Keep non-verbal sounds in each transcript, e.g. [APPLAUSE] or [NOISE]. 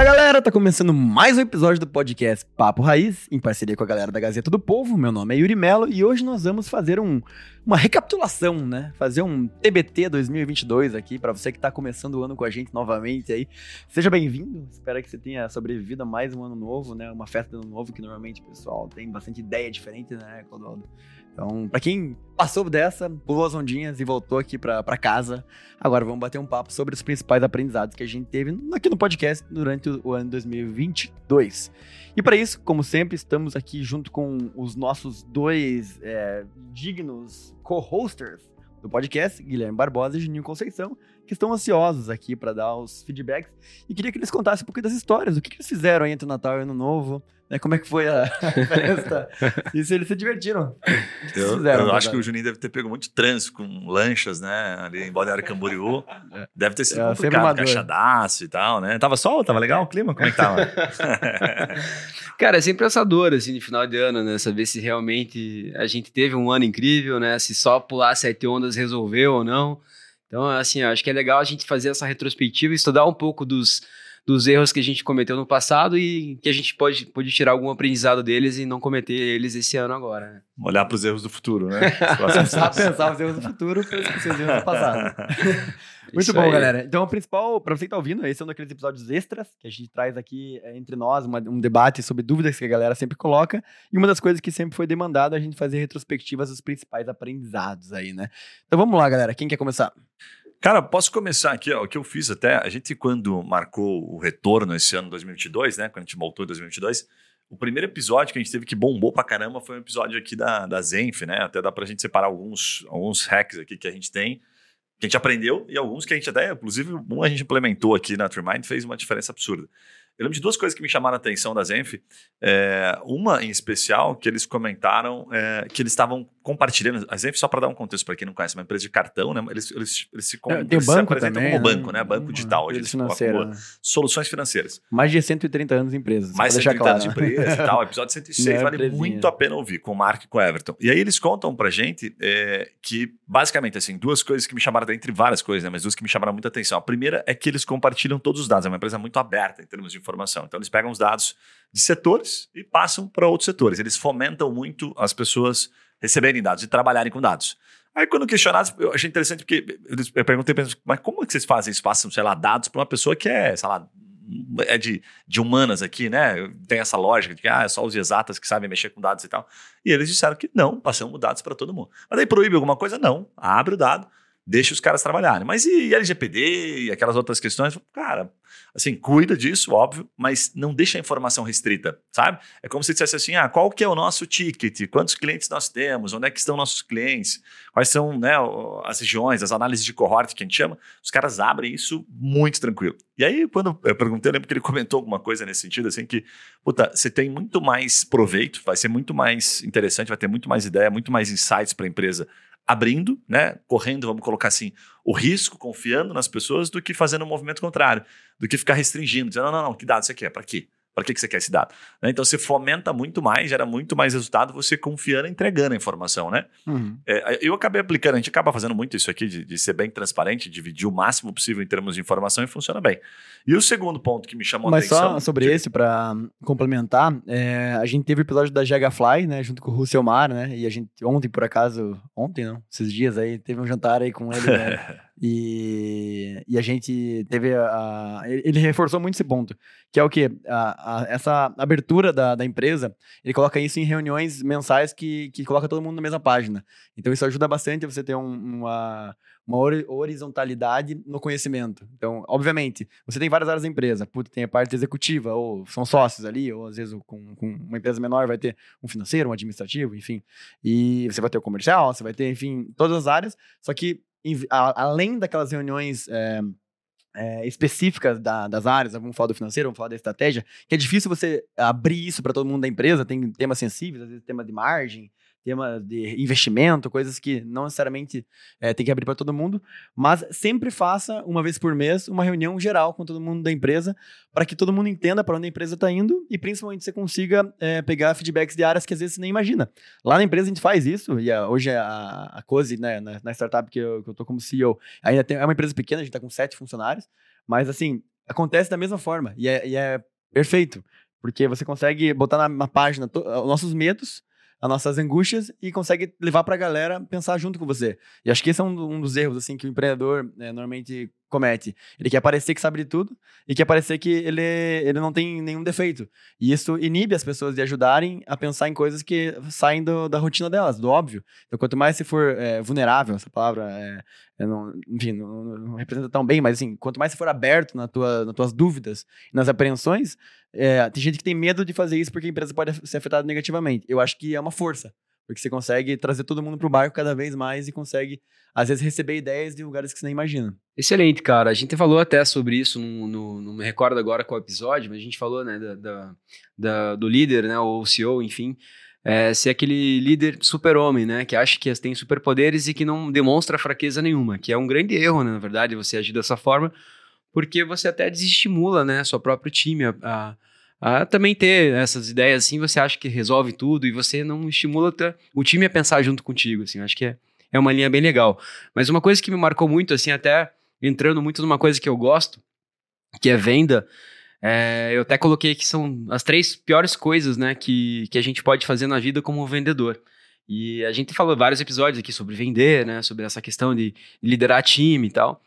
Fala galera, tá começando mais um episódio do podcast Papo Raiz, em parceria com a galera da Gazeta do Povo. Meu nome é Yuri Melo e hoje nós vamos fazer um, uma recapitulação, né? Fazer um TBT 2022 aqui para você que tá começando o ano com a gente novamente aí. Seja bem-vindo, espero que você tenha sobrevivido a mais um ano novo, né? Uma festa de ano novo que normalmente o pessoal tem bastante ideia diferente, né, Clodoaldo? Então, para quem passou dessa, pulou as ondinhas e voltou aqui para casa, agora vamos bater um papo sobre os principais aprendizados que a gente teve aqui no podcast durante o ano 2022. E para isso, como sempre, estamos aqui junto com os nossos dois é, dignos co-hosters do podcast, Guilherme Barbosa e Juninho Conceição, que estão ansiosos aqui para dar os feedbacks e queria que eles contassem um pouquinho das histórias, o que, que eles fizeram aí entre o Natal e o Ano Novo, né? Como é que foi a [LAUGHS] festa? [LAUGHS] e se eles se divertiram. Eu, fizeram, eu acho que o Juninho deve ter pego muito trânsito com lanchas, né? Ali em Balneário Camboriú. É. Deve ter sido é, complicado, caixadaço e tal, né? Tava sol? Tava legal o clima? Como é que tava? [LAUGHS] Cara, é sempre essa dor, assim, de final de ano, né? Saber se realmente a gente teve um ano incrível, né? Se só pular sete ondas resolveu ou não. Então, assim, acho que é legal a gente fazer essa retrospectiva estudar um pouco dos, dos erros que a gente cometeu no passado e que a gente pode, pode tirar algum aprendizado deles e não cometer eles esse ano agora. Né? Olhar para os erros do futuro, né? [LAUGHS] Pensar, pensar os erros do futuro para os erros do [LAUGHS] passado. [LAUGHS] Muito Isso bom, aí. galera. Então, o principal, para você que tá ouvindo, esse é um daqueles episódios extras que a gente traz aqui é, entre nós, uma, um debate sobre dúvidas que a galera sempre coloca. E uma das coisas que sempre foi demandada é a gente fazer retrospectivas dos principais aprendizados aí, né? Então, vamos lá, galera. Quem quer começar? Cara, posso começar aqui, ó, o que eu fiz até, a gente quando marcou o retorno esse ano 2022, né, quando a gente voltou em 2022, o primeiro episódio que a gente teve que bombou pra caramba foi um episódio aqui da, da Zenf, né, até dá pra gente separar alguns, alguns hacks aqui que a gente tem, que a gente aprendeu e alguns que a gente até, inclusive, um a gente implementou aqui na Trimind fez uma diferença absurda. Eu lembro de duas coisas que me chamaram a atenção da Zenf. É, uma em especial, que eles comentaram é, que eles estavam compartilhando. A Zenf, só para dar um contexto para quem não conhece, é uma empresa de cartão, né? Eles, eles, eles se, é, eles se apresentam também, como né? banco, né? Banco digital. Eles financeira, né? soluções financeiras. Mais de 130 anos de empresa. Mais de 130 claro. anos de empresa e tal. [LAUGHS] Episódio 106 é vale muito a pena ouvir, com o Mark e com o Everton. E aí eles contam pra gente é, que, basicamente, assim, duas coisas que me chamaram, entre várias coisas, né? Mas duas que me chamaram muita atenção. A primeira é que eles compartilham todos os dados. É uma empresa muito aberta em termos de informação. Então, eles pegam os dados de setores e passam para outros setores. Eles fomentam muito as pessoas receberem dados e trabalharem com dados. Aí, quando questionados, eu achei interessante porque eu perguntei, mas como é que vocês fazem isso? Passam, sei lá, dados para uma pessoa que é, sei lá, é de, de humanas aqui, né? Tem essa lógica de que ah, é só os exatas que sabem mexer com dados e tal. E eles disseram que não, passamos dados para todo mundo. Mas aí proíbe alguma coisa? Não. Abre o dado, deixa os caras trabalharem. Mas e LGPD e aquelas outras questões? Cara, assim, cuida disso, óbvio, mas não deixa a informação restrita, sabe? É como se dissesse assim, ah, qual que é o nosso ticket? Quantos clientes nós temos? Onde é que estão nossos clientes? Quais são né, as regiões, as análises de cohort que a gente chama? Os caras abrem isso muito tranquilo. E aí, quando eu perguntei, eu lembro que ele comentou alguma coisa nesse sentido, assim, que, puta, você tem muito mais proveito, vai ser muito mais interessante, vai ter muito mais ideia, muito mais insights para a empresa abrindo, né, correndo, vamos colocar assim, o risco, confiando nas pessoas, do que fazendo um movimento contrário, do que ficar restringindo, dizendo, não, não, não, que dado você quer, para quê? Para que, que você quer esse dado? Né? Então você fomenta muito mais, gera muito mais resultado você confiando e entregando a informação, né? Uhum. É, eu acabei aplicando, a gente acaba fazendo muito isso aqui, de, de, ser bem transparente, dividir o máximo possível em termos de informação e funciona bem. E o segundo ponto que me chamou Mas a atenção. Mas só sobre esse, para complementar, é, a gente teve o episódio da Fly, né? Junto com o Russell Mar, né? E a gente, ontem, por acaso, ontem não, esses dias aí, teve um jantar aí com ele, né? [LAUGHS] E, e a gente teve a, Ele reforçou muito esse ponto, que é o que? essa abertura da, da empresa, ele coloca isso em reuniões mensais que, que coloca todo mundo na mesma página. Então isso ajuda bastante você ter um, uma, uma horizontalidade no conhecimento. Então, obviamente, você tem várias áreas da empresa. Puta, tem a parte executiva, ou são sócios ali, ou às vezes com, com uma empresa menor vai ter um financeiro, um administrativo, enfim. E você vai ter o comercial, você vai ter, enfim, todas as áreas. Só que além daquelas reuniões é, é, específicas da, das áreas, vamos falar do financeiro, vamos falar da estratégia, que é difícil você abrir isso para todo mundo da empresa, tem temas sensíveis, às vezes tema de margem, tema de investimento, coisas que não necessariamente é, tem que abrir para todo mundo, mas sempre faça, uma vez por mês, uma reunião geral com todo mundo da empresa, para que todo mundo entenda para onde a empresa está indo e principalmente você consiga é, pegar feedbacks de áreas que às vezes você nem imagina. Lá na empresa a gente faz isso, e a, hoje a, a Cozy, né, na, na, startup que eu, que eu tô como CEO, ainda tem, é uma empresa pequena, a gente está com sete funcionários, mas assim, acontece da mesma forma. E é, e é perfeito. Porque você consegue botar na, na página os nossos medos, as nossas angústias e consegue levar para a galera pensar junto com você. E acho que esse é um, um dos erros assim que o empreendedor né, normalmente comete. Ele quer parecer que sabe de tudo e quer parecer que ele, ele não tem nenhum defeito. E isso inibe as pessoas de ajudarem a pensar em coisas que saem do, da rotina delas, do óbvio. Então, quanto mais você for é, vulnerável, essa palavra, é, é não, enfim, não, não, representa tão bem, mas assim, quanto mais você for aberto na tua, nas tuas dúvidas e nas apreensões, é, tem gente que tem medo de fazer isso porque a empresa pode ser afetada negativamente. Eu acho que é uma força. Porque você consegue trazer todo mundo para o barco cada vez mais e consegue, às vezes, receber ideias de lugares que você nem imagina. Excelente, cara. A gente falou até sobre isso, no, no, não me recordo agora qual episódio, mas a gente falou né, da, da, da do líder, né, ou CEO, enfim, é, ser aquele líder super-homem, né, que acha que tem superpoderes e que não demonstra fraqueza nenhuma, que é um grande erro, né, na verdade, você agir dessa forma, porque você até desestimula né, seu próprio time a, a a também ter essas ideias assim, você acha que resolve tudo e você não estimula o time a pensar junto contigo, assim, acho que é, é uma linha bem legal. Mas uma coisa que me marcou muito, assim, até entrando muito numa coisa que eu gosto, que é venda, é, eu até coloquei que são as três piores coisas, né, que, que a gente pode fazer na vida como vendedor. E a gente falou vários episódios aqui sobre vender, né, sobre essa questão de liderar time e tal.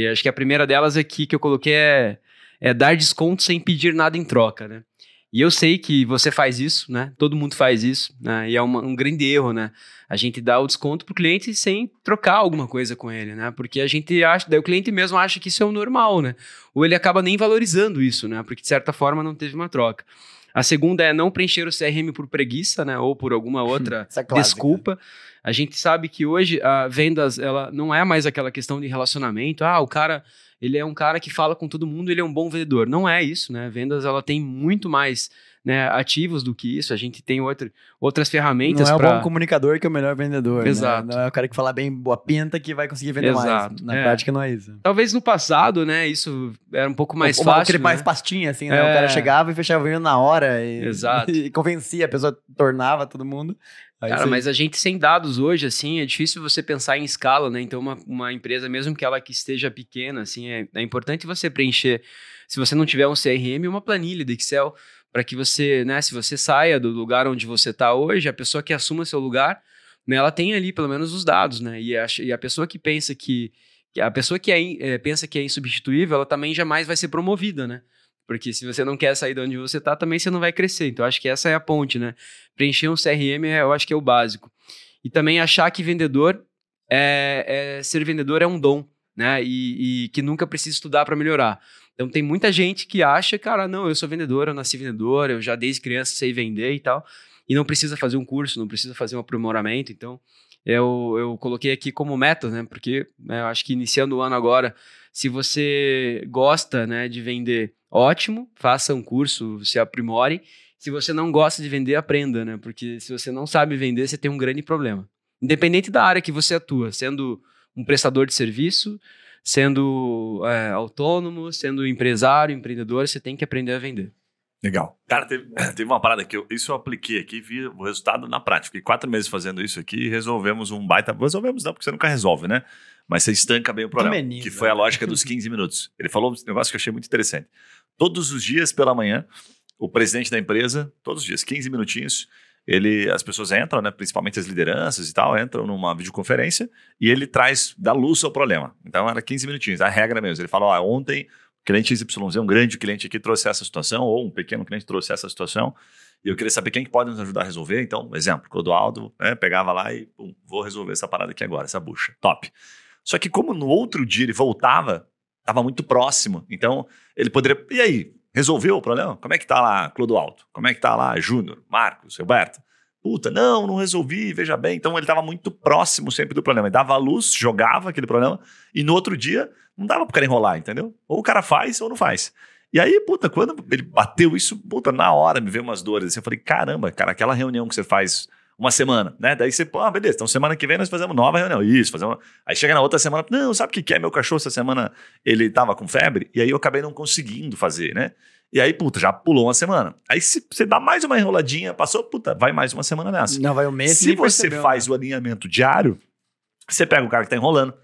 E acho que a primeira delas aqui que eu coloquei é é dar desconto sem pedir nada em troca, né? E eu sei que você faz isso, né? Todo mundo faz isso, né? E é uma, um grande erro, né? A gente dá o desconto pro cliente sem trocar alguma coisa com ele, né? Porque a gente acha, daí o cliente mesmo acha que isso é o normal, né? Ou ele acaba nem valorizando isso, né? Porque de certa forma não teve uma troca. A segunda é não preencher o CRM por preguiça, né? Ou por alguma [LAUGHS] outra é desculpa. A gente sabe que hoje a vendas, ela não é mais aquela questão de relacionamento. Ah, o cara ele é um cara que fala com todo mundo, ele é um bom vendedor. Não é isso, né? Vendas ela tem muito mais né, ativos do que isso. A gente tem outro, outras ferramentas. Não é o bom comunicador que é o melhor vendedor. Né? Exato. Né? Não é o cara que fala bem boa pinta que vai conseguir vender Exato. mais. Na é. prática não é isso. Talvez no passado, né? Isso era um pouco mais o, fácil. Aquele né? mais pastinha, assim, né? É. O cara chegava e fechava o vinho na hora. E, Exato. [LAUGHS] E convencia, a pessoa tornava todo mundo. Cara, mas a gente sem dados hoje, assim, é difícil você pensar em escala, né? Então, uma, uma empresa, mesmo que ela que esteja pequena, assim, é, é importante você preencher, se você não tiver um CRM, uma planilha de Excel, para que você, né, se você saia do lugar onde você está hoje, a pessoa que assuma seu lugar, né, ela tem ali pelo menos os dados, né? E a, e a pessoa que pensa que, a pessoa que é, é, pensa que é insubstituível, ela também jamais vai ser promovida, né? Porque se você não quer sair de onde você está, também você não vai crescer. Então, acho que essa é a ponte, né? Preencher um CRM, eu acho que é o básico. E também achar que vendedor é, é ser vendedor é um dom, né? E, e que nunca precisa estudar para melhorar. Então, tem muita gente que acha, cara, não, eu sou vendedor, eu nasci vendedor, eu já desde criança sei vender e tal. E não precisa fazer um curso, não precisa fazer um aprimoramento. Então, eu, eu coloquei aqui como meta, né? Porque né, eu acho que iniciando o ano agora, se você gosta né, de vender ótimo, faça um curso, se aprimore. Se você não gosta de vender, aprenda, né? Porque se você não sabe vender, você tem um grande problema. Independente da área que você atua, sendo um prestador de serviço, sendo é, autônomo, sendo empresário, empreendedor, você tem que aprender a vender. Legal. Cara, teve, [CLEARS THROAT] teve uma parada que eu, isso eu apliquei aqui, vi o resultado na prática. Fiquei quatro meses fazendo isso aqui e resolvemos um baita. Resolvemos não, porque você nunca resolve, né? Mas você estanca bem o problema. Que, que foi a lógica dos 15 minutos. Ele falou um negócio que eu achei muito interessante. Todos os dias pela manhã, o presidente da empresa, todos os dias, 15 minutinhos, ele, as pessoas entram, né, principalmente as lideranças e tal, entram numa videoconferência e ele traz, dá luz ao problema. Então era 15 minutinhos, a regra mesmo. Ele fala: ó, ontem o cliente XYZ, um grande cliente aqui trouxe essa situação, ou um pequeno cliente trouxe essa situação, e eu queria saber quem que pode nos ajudar a resolver. Então, exemplo, Clodoaldo né, pegava lá e pum, vou resolver essa parada aqui agora, essa bucha. Top. Só que como no outro dia ele voltava, estava muito próximo. Então, ele poderia. E aí? Resolveu o problema? Como é que tá lá Clodoaldo? Como é que tá lá Júnior, Marcos, Roberto? Puta, não, não resolvi, veja bem. Então ele estava muito próximo sempre do problema. Ele dava a luz, jogava aquele problema, e no outro dia não dava pro cara enrolar, entendeu? Ou o cara faz ou não faz. E aí, puta, quando ele bateu isso, puta, na hora me veio umas dores. Assim, eu falei, caramba, cara, aquela reunião que você faz uma semana, né? Daí você, pô, ah, beleza, então semana que vem nós fazemos nova reunião. Isso, fazemos. Aí chega na outra semana, não, sabe o que, é? Meu cachorro essa semana ele tava com febre, e aí eu acabei não conseguindo fazer, né? E aí, puta, já pulou uma semana. Aí se você dá mais uma enroladinha, passou, puta, vai mais uma semana nessa. Não, vai um mês. Se você faz né? o alinhamento diário, você pega o cara que tá enrolando,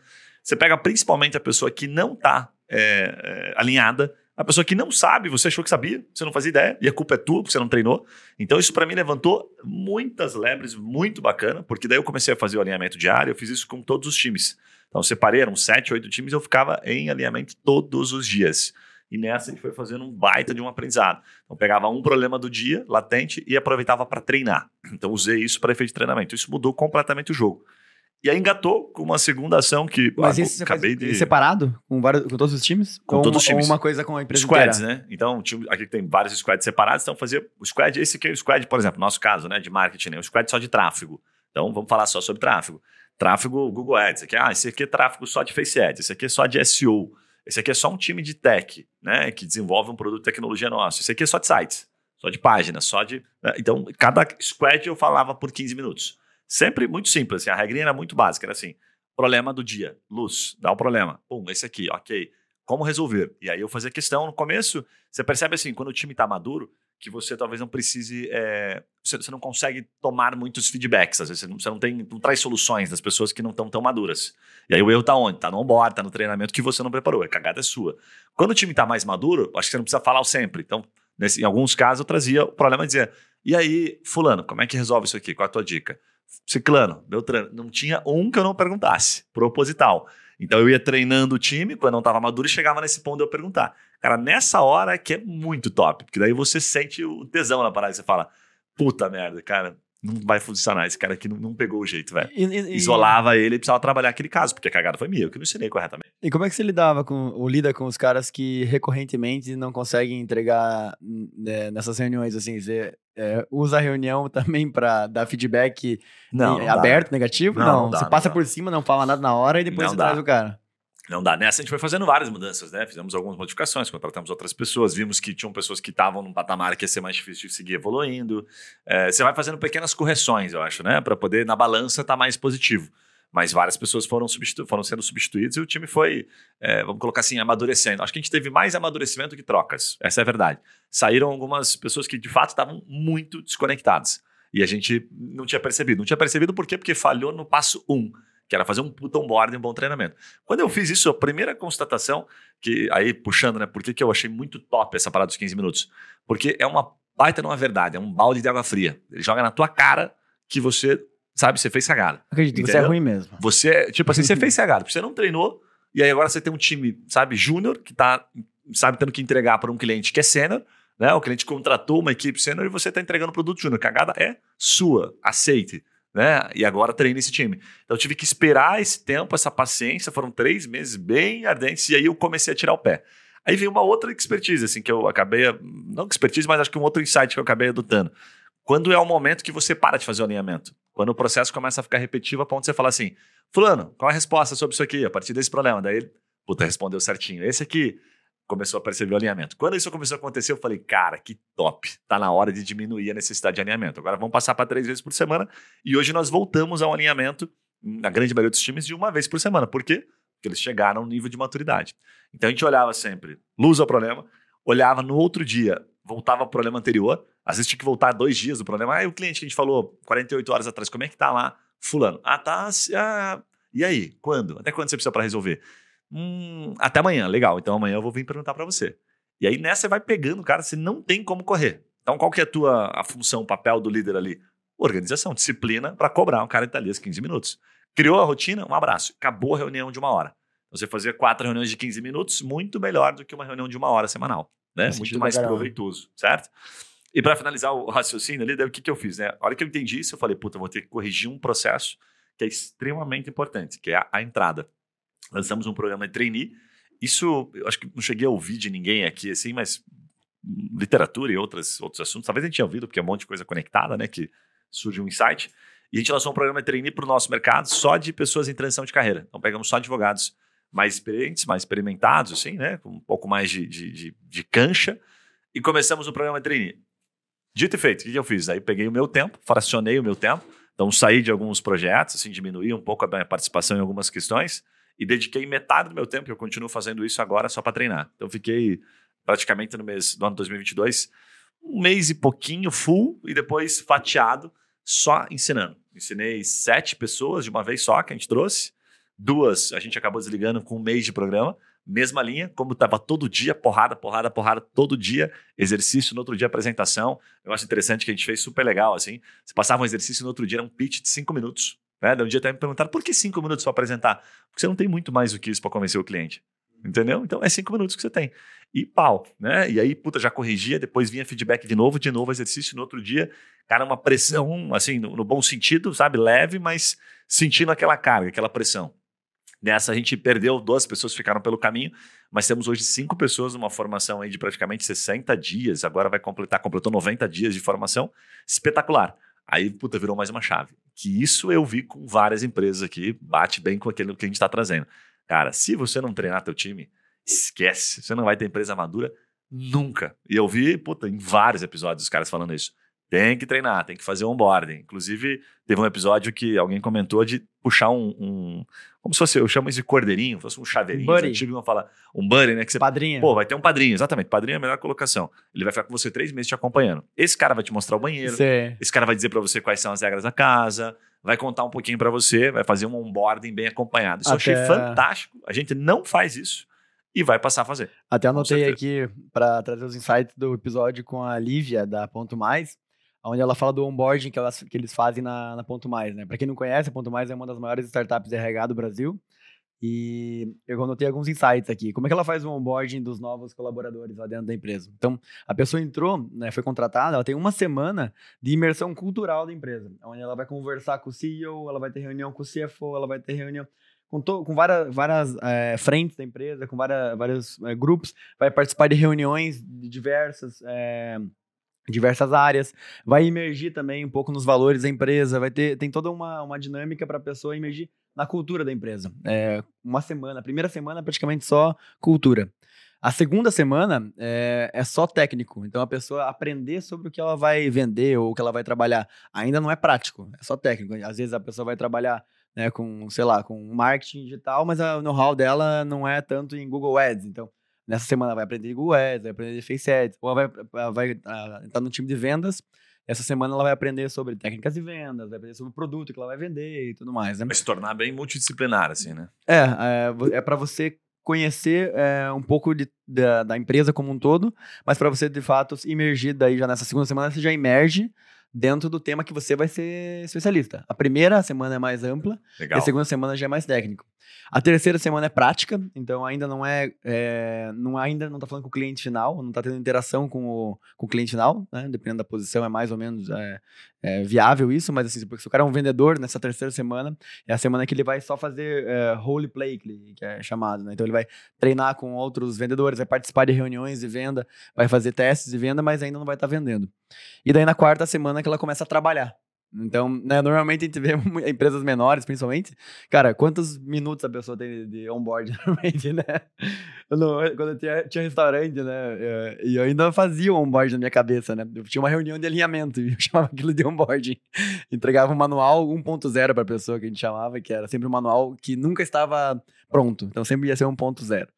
você pega principalmente a pessoa que não tá é, é, alinhada, A pessoa que não sabe, você achou que sabia, você não fazia ideia, e a culpa é tua, porque você não treinou. Então, isso para mim levantou muitas lebres, muito bacana, porque daí eu comecei a fazer o alinhamento diário, eu fiz isso com todos os times. Então, separei, eram sete, oito times, eu ficava em alinhamento todos os dias. E nessa a gente foi fazendo um baita de um aprendizado. Então, pegava um problema do dia, latente, e aproveitava para treinar. Então, usei isso para efeito de treinamento. Isso mudou completamente o jogo. E aí engatou com uma segunda ação que Mas ah, isso acabei de... separado com, vários, com todos os times? Com ou todos uma, os times. Ou uma coisa com a empresa Squads, inteira? né? Então, time, aqui tem vários squads separados, então fazer o squad, esse aqui é o squad, por exemplo, nosso caso, né, de marketing, né, o squad só de tráfego. Então, vamos falar só sobre tráfego. Tráfego Google Ads, aqui, ah, esse aqui é tráfego só de Face Ads, esse aqui é só de SEO, esse aqui é só um time de tech, né, que desenvolve um produto de tecnologia nosso, esse aqui é só de sites, só de páginas, só de... Né? Então, cada squad eu falava por 15 minutos. Sempre muito simples, assim, a regrinha era muito básica, era assim, Problema do dia, luz, dá um problema. Pum, esse aqui, ok. Como resolver? E aí eu fazia questão no começo, você percebe assim, quando o time está maduro, que você talvez não precise, é, você, você, não consegue tomar muitos feedbacks, às vezes você não, você não, tem, não traz soluções das pessoas que não estão tão maduras. E aí o erro está onde? Está no onboard, está no treinamento que você não preparou, a cagada é sua. Quando o time está mais maduro, acho que você não precisa falar sempre. Então, nesse, em alguns casos eu trazia o problema de dizer, e aí, fulano, como é que resolve isso aqui? Qual é a tua dica? Ciclano, Beltrano. Não tinha um que eu não perguntasse, proposital. Então eu ia treinando o time, quando não estava maduro, e chegava nesse ponto de eu perguntar. Cara, nessa hora que é muito top, porque daí você sente o tesão na parada, você fala, puta merda, cara, não vai funcionar. Esse cara aqui não, não pegou o jeito, velho. Isolava ele e precisava trabalhar aquele caso, porque a cagada foi minha, eu que não ensinei corretamente. E como é que você lidava com, ou lida com os caras que recorrentemente não conseguem entregar né, nessas reuniões, assim, você é, usa a reunião também para dar feedback não, não aberto, dá. negativo? Não, não, não dá, você passa por cima, não fala nada na hora e depois você dá. traz o cara. Não dá. Nessa a gente foi fazendo várias mudanças, né? Fizemos algumas modificações, contratamos outras pessoas, vimos que tinham pessoas que estavam num patamar que ia ser mais difícil de seguir evoluindo. É, você vai fazendo pequenas correções, eu acho, né? Para poder, na balança, estar tá mais positivo. Mas várias pessoas foram, substitu foram sendo substituídas e o time foi, é, vamos colocar assim, amadurecendo. Acho que a gente teve mais amadurecimento que trocas. Essa é a verdade. Saíram algumas pessoas que, de fato, estavam muito desconectadas. E a gente não tinha percebido. Não tinha percebido por quê? Porque falhou no passo 1. Um que era fazer um puta onboarding, um bom treinamento. Quando eu fiz isso, a primeira constatação, que aí puxando, né, por que, que eu achei muito top essa parada dos 15 minutos? Porque é uma baita não é verdade, é um balde de água fria. Ele joga na tua cara que você, sabe, você fez cagada. Acredito, Entendeu? você é ruim mesmo. Você, tipo assim, você [LAUGHS] fez cagada, porque você não treinou, e aí agora você tem um time, sabe, júnior, que tá, sabe, tendo que entregar para um cliente que é sênior, né? O cliente contratou uma equipe sênior e você está entregando o produto júnior. Cagada é sua, aceite né? E agora treino esse time. Então eu tive que esperar esse tempo, essa paciência. Foram três meses bem ardentes e aí eu comecei a tirar o pé. Aí veio uma outra expertise, assim, que eu acabei. Não expertise, mas acho que um outro insight que eu acabei adotando. Quando é o momento que você para de fazer o alinhamento. Quando o processo começa a ficar repetitivo, a ponto de você falar assim: Fulano, qual a resposta sobre isso aqui, a partir desse problema? Daí ele, puta, respondeu certinho. Esse aqui, começou a perceber o alinhamento. Quando isso começou a acontecer, eu falei, cara, que top. Tá na hora de diminuir a necessidade de alinhamento. Agora vamos passar para três vezes por semana. E hoje nós voltamos ao alinhamento, na grande maioria dos times, de uma vez por semana. Por quê? Porque eles chegaram no nível de maturidade. Então a gente olhava sempre, luz ao problema, olhava no outro dia, voltava o problema anterior. Às vezes tinha que voltar dois dias do problema. Ah, e o cliente que a gente falou 48 horas atrás, como é que tá lá? Fulano. Ah, tá. Ah, e aí? Quando? Até quando você precisa para resolver? Hum, até amanhã, legal. Então amanhã eu vou vir perguntar para você. E aí nessa você vai pegando, cara, você não tem como correr. Então qual que é a tua a função, o papel do líder ali? Organização, disciplina para cobrar um cara de ali 15 minutos. Criou a rotina, um abraço. Acabou a reunião de uma hora. Você fazia quatro reuniões de 15 minutos, muito melhor do que uma reunião de uma hora semanal. Né? Muito mais proveitoso, certo? E para finalizar o raciocínio ali, o que, que eu fiz? Né? A hora que eu entendi isso, eu falei, puta, vou ter que corrigir um processo que é extremamente importante, que é a, a entrada lançamos um programa de trainee. Isso, eu acho que não cheguei a ouvir de ninguém aqui, assim, mas literatura e outras, outros assuntos, talvez a gente tenha ouvido, porque é um monte de coisa conectada, né, que surge um insight. E a gente lançou um programa de trainee para o nosso mercado só de pessoas em transição de carreira. Então, pegamos só advogados mais experientes, mais experimentados, assim, né, com um pouco mais de, de, de, de cancha, e começamos o programa de trainee. Dito e feito, o que eu fiz? Aí peguei o meu tempo, fracionei o meu tempo, então saí de alguns projetos, assim, diminuí um pouco a minha participação em algumas questões, e dediquei metade do meu tempo, que eu continuo fazendo isso agora só para treinar. Então fiquei praticamente no mês do ano 2022 um mês e pouquinho full e depois fatiado só ensinando. Ensinei sete pessoas de uma vez só que a gente trouxe. Duas a gente acabou desligando com um mês de programa, mesma linha, como estava todo dia, porrada, porrada, porrada, todo dia, exercício, no outro dia apresentação. Eu acho interessante que a gente fez super legal, assim. Você passava um exercício no outro dia, era um pitch de cinco minutos. Né? Um dia até me perguntaram, por que cinco minutos para apresentar? Porque você não tem muito mais do que isso para convencer o cliente. Entendeu? Então é cinco minutos que você tem. E pau, né? E aí, puta, já corrigia, depois vinha feedback de novo, de novo exercício no outro dia. Cara, uma pressão, assim, no, no bom sentido, sabe? Leve, mas sentindo aquela carga, aquela pressão. Nessa a gente perdeu, duas pessoas ficaram pelo caminho, mas temos hoje cinco pessoas numa formação aí de praticamente 60 dias, agora vai completar, completou 90 dias de formação, espetacular. Aí, puta, virou mais uma chave. Que isso eu vi com várias empresas aqui, bate bem com aquilo que a gente está trazendo. Cara, se você não treinar teu time, esquece, você não vai ter empresa madura nunca. E eu vi, puta, em vários episódios os caras falando isso. Tem que treinar, tem que fazer onboarding. Inclusive, teve um episódio que alguém comentou de puxar um, um como se fosse, eu chamo isso de cordeirinho, fosse um chaveirinho. Buddy. Antigo não fala um buddy, né? Que você, Padrinho. Pô, vai ter um padrinho, exatamente. Padrinho é a melhor colocação. Ele vai ficar com você três meses te acompanhando. Esse cara vai te mostrar o banheiro. Cê- Esse cara vai dizer pra você quais são as regras da casa, vai contar um pouquinho pra você, vai fazer um onboarding bem acompanhado. Isso eu achei Até- fantástico. A gente não faz isso e vai passar a fazer. Até anotei aqui para trazer os insights do episódio com a Lívia da Ponto Mais, onde ela fala do onboarding que, elas, que eles fazem na, na Ponto Mais, né? Para quem não conhece, a Ponto Mais é uma das maiores startups de RH do Brasil. E eu anotei alguns insights aqui. Como é que ela faz o onboarding dos novos colaboradores lá dentro da empresa? Então, a pessoa entrou, né, foi contratada, ela tem uma semana de imersão cultural da empresa, onde ela vai conversar com o CEO, ela vai ter reunião com o CFO, ela vai ter reunião com, to- com várias, várias eh, frentes da empresa, com várias, vários eh, grupos, vai participar de reuniões de diversas, eh, diversas áreas, vai emergir também um pouco nos valores da empresa, vai ter tem toda uma, uma dinâmica para a pessoa emergir na cultura da empresa. É, uma semana, a primeira semana é praticamente só cultura. A segunda semana é, é só técnico, então a pessoa aprender sobre o que ela vai vender ou o que ela vai trabalhar. Ainda não é prático, é só técnico. Às vezes a pessoa vai trabalhar né, com, sei lá, com marketing digital, mas o know-how dela não é tanto em Google Ads. Então, nessa semana vai aprender Google Ads, vai aprender Face Ads, ou ela vai, ela vai ah, entrar no time de vendas. Essa semana ela vai aprender sobre técnicas de vendas, vai aprender sobre o produto que ela vai vender e tudo mais, né? Vai se tornar bem multidisciplinar, assim, né? É, é, é para você conhecer é, um pouco de- da, da empresa como um todo, mas para você de fato imergir daí já nessa segunda semana você já emerge dentro do tema que você vai ser especialista. A primeira semana é mais ampla e Legal. a segunda semana já é mais técnico. A terceira semana é prática, então ainda não é, é, não ainda não está falando com o cliente final, não está tendo interação com o, com o cliente final, né? Dependendo da posição é mais ou menos é, é, viável isso, mas assim, se o cara é um vendedor nessa terceira semana, é a semana que ele vai só fazer é, role play, que é chamado, né? Então ele vai treinar com outros vendedores, vai participar de reuniões de venda, vai fazer testes de venda, mas ainda não vai estar vendendo. E daí na quarta semana que ela começa a trabalhar. Então, né, normalmente a gente vê [LAUGHS] empresas menores, principalmente. Cara, quantos minutos a pessoa tem de onboard [LAUGHS] normalmente, né? Quando eu tinha, tinha restaurante, né? eh, E eu ainda fazia o onboard na minha cabeça, né? Eu tinha uma reunião de alinhamento e [LAUGHS] eu chamava aquilo de onboarding. Entregava um manual 1.0 para a pessoa que a gente chamava, que era sempre um manual que nunca estava pronto. Então sempre ia ser 1.0.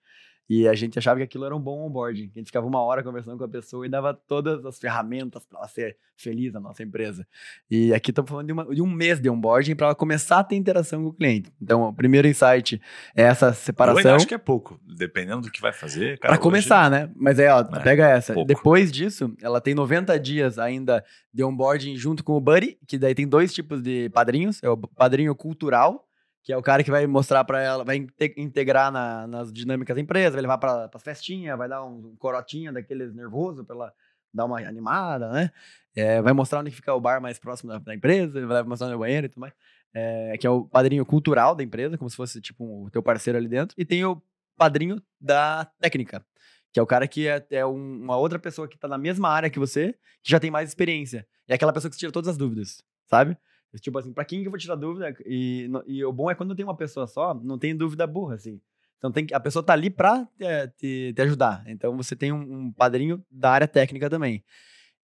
E a gente achava que aquilo era um bom onboarding. A gente ficava uma hora conversando com a pessoa e dava todas as ferramentas para ela ser feliz na nossa empresa. E aqui estamos falando de, uma- de um mês de onboarding para ela começar a ter interação com o cliente. Então, o primeiro insight é essa Eu separação. acho que é pouco, dependendo do que vai fazer. Para hoje- começar, né? Mas é, ó, É, pega essa. pouco. Depois disso, ela tem 90 dias ainda de onboarding junto com o Buddy, que daí tem dois tipos de padrinhos. É o padrinho cultural, que é o cara que vai mostrar para ela, vai inte- integrar na- nas dinâmicas da empresa, vai levar para as festinhas, vai dar um corotinha daqueles nervoso para ela dar uma animada, né? É, vai mostrar onde fica o bar mais próximo da, da empresa, vai mostrar onde é o banheiro e tudo mais. É, que é o padrinho cultural da empresa, como se fosse tipo o teu parceiro ali dentro. E tem o padrinho da técnica, que é o cara que é, é um- uma outra pessoa que tá na mesma área que você, que já tem mais experiência. É aquela pessoa que tira todas as dúvidas, sabe? Tipo assim, pra quem que eu vou tirar dúvida? E, e o bom é quando tem uma pessoa só, não tem dúvida burra, assim. Então tem, que- a pessoa tá ali pra te, te- te ajudar. Então você tem um, um padrinho da área técnica também.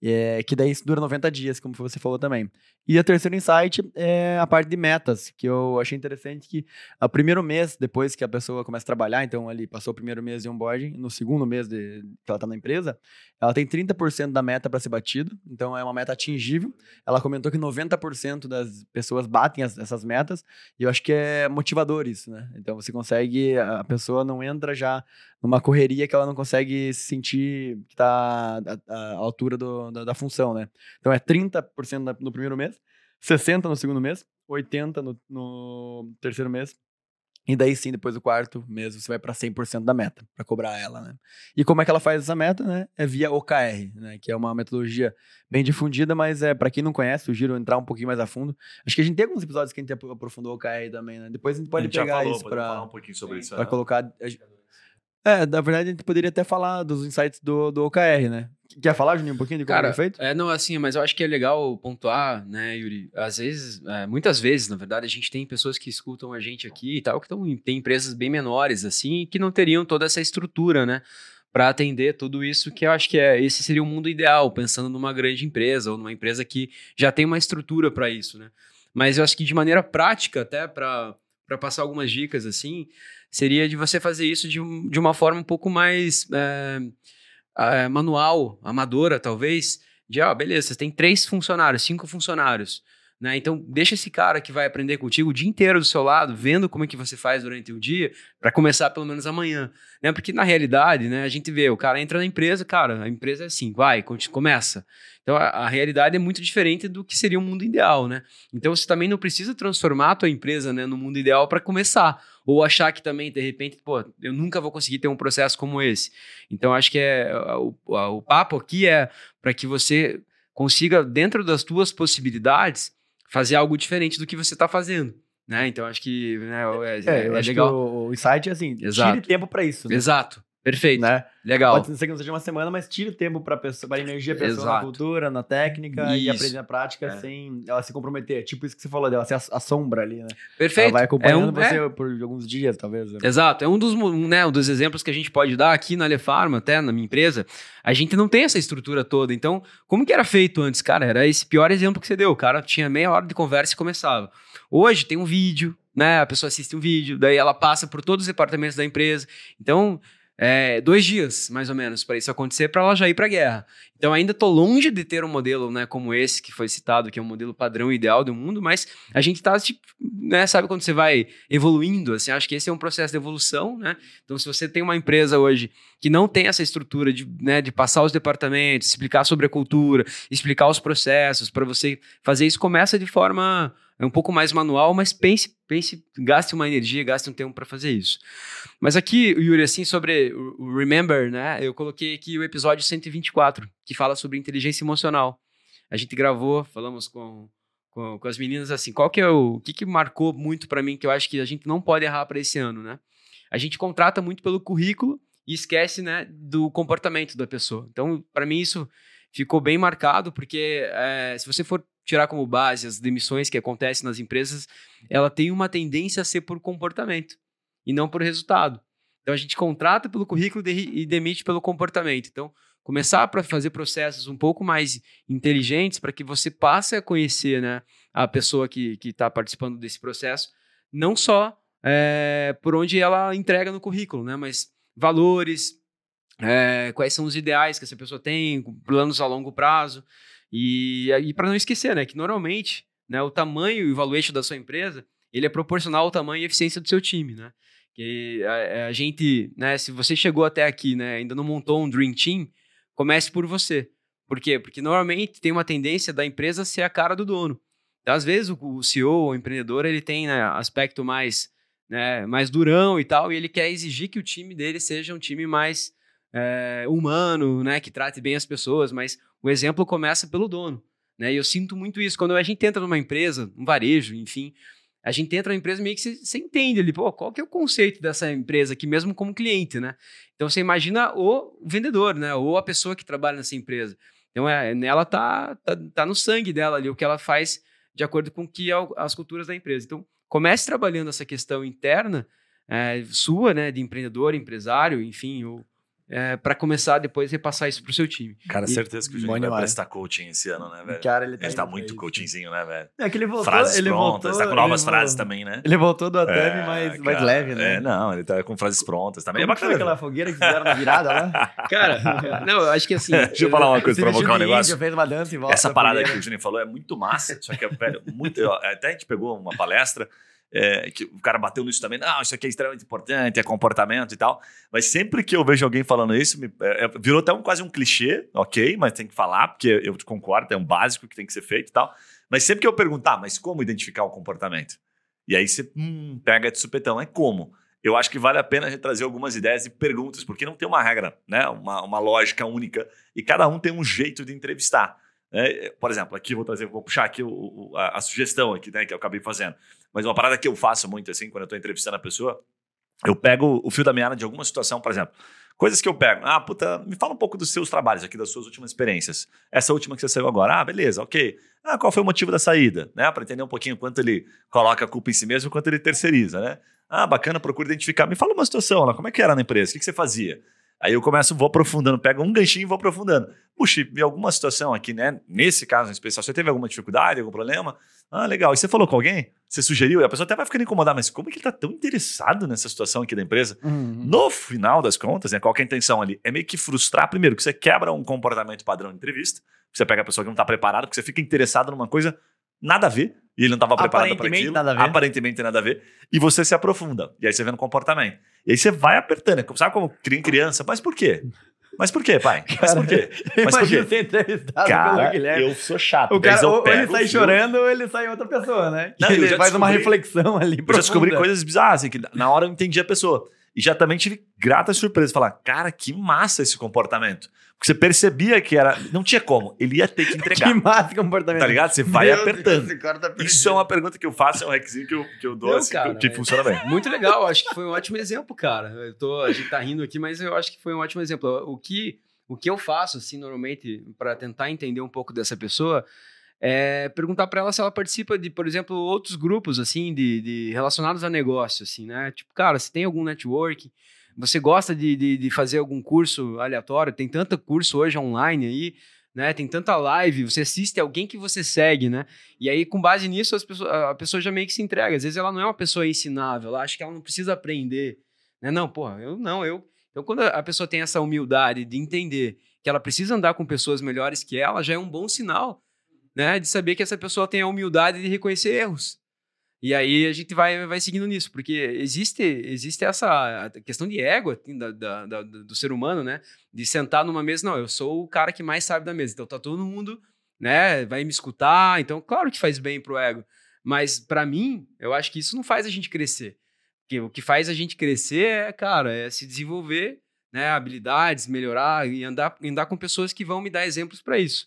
É, que daí dura 90 dias, como você falou também. E a terceira insight é a parte de metas, que eu achei interessante que o primeiro mês, depois que a pessoa começa a trabalhar, então ali passou o primeiro mês de onboarding, no segundo mês de, que ela está na empresa, ela tem 30% da meta para ser batido, então é uma meta atingível. Ela comentou que 90% das pessoas batem as, essas metas, e eu acho que é motivador isso, né? Então você consegue, a pessoa não entra já numa correria que ela não consegue se sentir que está à, altura do, da, da, função, né? Então é 30% no primeiro mês, 60% no segundo mês, 80% no, no terceiro mês, e daí sim, depois do quarto mês, você vai para 100% da meta, para cobrar ela, né? E como é que ela faz essa meta, né? É via OKR, né? Que é uma metodologia bem difundida, mas é para quem não conhece, sugiro entrar um pouquinho mais a fundo. Acho que a gente tem alguns episódios que a gente aprofundou o OKR também, né? Depois a gente pode a gente pegar falou, isso para um pouquinho sobre isso. Para né? colocar é, na verdade a gente poderia até falar dos insights do, do OKR, né? Quer falar, Juninho, um pouquinho de como Cara, é feito? É, não, assim, mas eu acho que é legal pontuar, né, Yuri? Às vezes, é, muitas vezes, na verdade, a gente tem pessoas que escutam a gente aqui e tal, que tão, tem empresas bem menores, assim, que não teriam toda essa estrutura, né? Para atender tudo isso, que eu acho que é esse seria o mundo ideal, pensando numa grande empresa ou numa empresa que já tem uma estrutura para isso, né? Mas eu acho que de maneira prática, até para passar algumas dicas assim, seria de você fazer isso de, de uma forma um pouco mais é, é, manual, amadora, talvez. De, ó, beleza, você tem três funcionários, cinco funcionários. Né? Então, deixa esse cara que vai aprender contigo o dia inteiro do seu lado, vendo como é que você faz durante o dia, para começar pelo menos amanhã. Né? Porque, na realidade, né, a gente vê, o cara entra na empresa, cara, a empresa é assim, vai, começa. Então, a, a realidade é muito diferente do que seria o um mundo ideal, né? Então, você também não precisa transformar a tua empresa né, no mundo ideal para começar. Ou achar que também, de repente, pô, eu nunca vou conseguir ter um processo como esse. Então, acho que é o, o papo aqui é para que você consiga, dentro das tuas possibilidades, fazer algo diferente do que você está fazendo. Né? Então acho que né, é, é, é legal. o, o insight é assim, Exato. tire tempo para isso. Né? Exato. Perfeito. Né? Legal. Pode ser que não seja uma semana, mas tire o tempo para a energia pessoa na cultura, na técnica isso. e aprender na prática é. sem ela se comprometer. Tipo isso que você falou dela, ser a, sombra ali, né? Perfeito. Ela vai acompanhando é um, você é. por alguns dias, talvez. Né? Exato. É um dos, né, um dos exemplos que a gente pode dar aqui na Alefarma, até na minha empresa. A gente não tem essa estrutura toda. Então, como que era feito antes? Cara, era esse pior exemplo que você deu. O cara tinha meia hora de conversa e começava. Hoje tem um vídeo, né? A pessoa assiste um vídeo, daí ela passa por todos os departamentos da empresa. Então, é, dois dias, mais ou menos, para isso acontecer, para ela já ir para a guerra. Então, ainda estou longe de ter um modelo né, como esse que foi citado, que é um modelo padrão ideal do mundo, mas a gente está, tipo, né, sabe quando você vai evoluindo? Assim, acho que esse é um processo de evolução. Né? Então, se você tem uma empresa hoje que não tem essa estrutura de, né, de passar os departamentos, explicar sobre a cultura, explicar os processos, para você fazer isso, começa de forma é um pouco mais manual, mas pense, pense, gaste uma energia, gaste um tempo para fazer isso. Mas aqui, Yuri, assim, sobre o Remember, né? Eu coloquei aqui o episódio 124, que fala sobre inteligência emocional. A gente gravou, falamos com, com, com as meninas assim, qual que é o, o que, que marcou muito para mim que eu acho que a gente não pode errar para esse ano, né? A gente contrata muito pelo currículo e esquece, né, do comportamento da pessoa. Então, para mim isso ficou bem marcado, porque é, se você for tirar como base as demissões que acontecem nas empresas, ela tem uma tendência a ser por comportamento e não por resultado. Então a gente contrata pelo currículo e demite pelo comportamento. Então, começar para fazer processos um pouco mais inteligentes para que você passe a conhecer né, a pessoa que está participando desse processo, não só é, por onde ela entrega no currículo, né, mas valores, é, quais são os ideais que essa pessoa tem, planos a longo prazo. E, e para não esquecer, né, que normalmente né, o tamanho e o valuation da sua empresa ele é proporcional ao tamanho e eficiência do seu time, né? Que a, a, gente, né, se você chegou até aqui, né, ainda não montou um dream team, comece por você. Por quê? Porque normalmente tem uma tendência da empresa ser a cara do dono. Então, às vezes o, o CEO, o empreendedor, ele tem né, aspecto mais, né, mais durão e tal, e ele quer exigir que o time dele seja um time mais é, humano, né, que trate bem as pessoas, mas o exemplo começa pelo dono. Né? E eu sinto muito isso. Quando a gente entra numa empresa, um varejo, enfim, a gente entra na empresa meio que você, entende ali, pô, qual que é o conceito dessa empresa aqui mesmo como cliente, né? Então você imagina o vendedor, né? Ou a pessoa que trabalha nessa empresa. Então é, nela tá, tá, tá no sangue dela ali, o que ela faz de acordo com que é as culturas da empresa. Então comece trabalhando essa questão interna é, sua, né, de empreendedor, empresário, enfim, ou é, para começar depois repassar isso pro seu time. Cara, e, certeza que o Juninho vai prestar coaching esse ano, né, velho? Cara, ele tá, ele tá muito coachingzinho, né, velho? É que ele voltou, frases ele prontas, voltou, tá com novas ele frases voltou, também, né? Ele voltou do ATEV É, mais, cara, mais leve, né? É, não, ele tá com frases prontas também. Como é que foi bacana. aquela fogueira que fizeram na virada lá? [LAUGHS] Cara, não, eu acho que assim. Deixa eu falar uma coisa, provocar um negócio. índio, fez uma dança em volta Essa da parada que fogueira. o Juninho falou é muito massa, só que é velho, [LAUGHS] muito. Até a gente pegou uma palestra é, que o cara bateu nisso também. Não, isso aqui é extremamente importante, é comportamento e tal. Mas sempre que eu vejo alguém falando isso, me- é, é, virou até um, quase um clichê, ok, mas tem que falar, porque eu concordo, é um básico que tem que ser feito e tal. Mas sempre que eu perguntar, mas como identificar o comportamento? E aí você hum, pega de supetão, é como? Eu acho que vale a pena a gente trazer algumas ideias e perguntas, porque não tem uma regra, né? uma, uma lógica única, e cada um tem um jeito de entrevistar. Né? Por exemplo, aqui vou trazer, vou puxar aqui o- o- a, a sugestão aqui, né, que eu acabei fazendo. Mas uma parada que eu faço muito assim, quando eu estou entrevistando a pessoa, eu pego o fio da meada de alguma situação, por exemplo. Coisas que eu pego. Ah, puta, me fala um pouco dos seus trabalhos aqui, das suas últimas experiências. Essa última que você saiu agora. Ah, beleza, ok. Ah, qual foi o motivo da saída? Né? Para entender um pouquinho quanto ele coloca a culpa em si mesmo, quanto ele terceiriza, né? Ah, bacana, procura identificar. Me fala uma situação lá, como é que era na empresa? O que você fazia? Aí eu começo, vou aprofundando, pego um ganchinho e vou aprofundando. Puxa, em alguma situação aqui, né? Nesse caso em especial, você teve alguma dificuldade, algum problema? Ah, legal. E você falou com alguém? Você sugeriu? E a pessoa até vai ficando incomodada, mas como é que ele tá tão interessado nessa situação aqui da empresa? Uhum. No final das contas, né, qual que é a intenção ali? É meio que frustrar, primeiro, que você quebra um comportamento padrão de entrevista, você pega a pessoa que não está preparada, porque você fica interessado numa coisa nada a ver, e ele não estava preparado para Aparentemente aquilo. nada a ver. Aparentemente nada a ver. E você se aprofunda. E aí você vê no comportamento. E aí você vai apertando. Sabe como criança? Mas por quê? Mas por quê, pai? Mas por quê? [LAUGHS] Mas por Imagina quê? ser entrevistado pelo Cara, Guilherme. eu sou chato. O cara, ou, ele sai chorando ou ele sai outra pessoa, né? Não, ele faz uma descobri- reflexão ali. Eu já descobri coisas bizarras, assim, que na hora eu entendi a pessoa. E já também tive grata surpresa. Falar, cara, que massa esse comportamento. Porque você percebia que era. Não tinha como. Ele ia ter que [LAUGHS] entregar. Que massa comportamento. Tá ligado? Você vai Meu Deus, apertando. cara tá Isso é uma pergunta que eu faço, é um requisito que eu, que eu dou, Não, assim, cara, que, que é- funciona bem. Muito legal, acho que foi um ótimo exemplo, cara. Eu tô, a gente tá rindo aqui, mas eu acho que foi um ótimo exemplo. O que, o que eu faço, assim, normalmente, para tentar entender um pouco dessa pessoa, é perguntar para ela se ela participa de, por exemplo, outros grupos, assim, de, de relacionados a negócio, assim, né? Tipo, cara, se tem algum network, você gosta de, de, de fazer algum curso aleatório, tem tanto curso hoje online aí, né? Tem tanta live, você assiste alguém que você segue, né? E aí, com base nisso, as pessoas, a pessoa já meio que se entrega. Às vezes ela não é uma pessoa ensinável, ela acha que ela não precisa aprender. Né? Não, porra, eu não, eu. Então, quando a pessoa tem essa humildade de entender que ela precisa andar com pessoas melhores que ela, já é um bom sinal, né? De saber que essa pessoa tem a humildade de reconhecer erros. E aí a gente vai, vai seguindo nisso, porque existe, existe essa questão de ego assim, da, da- da- do ser humano, né? De sentar numa mesa, não, eu sou o cara que mais sabe da mesa, então tá todo mundo, né? Vai me escutar, então claro que faz bem pro ego. Mas pra mim, eu acho que isso não faz a gente crescer. Porque o que faz a gente crescer é, cara, é se desenvolver, né? Habilidades, melhorar e andar, andar com pessoas que vão me dar exemplos pra isso.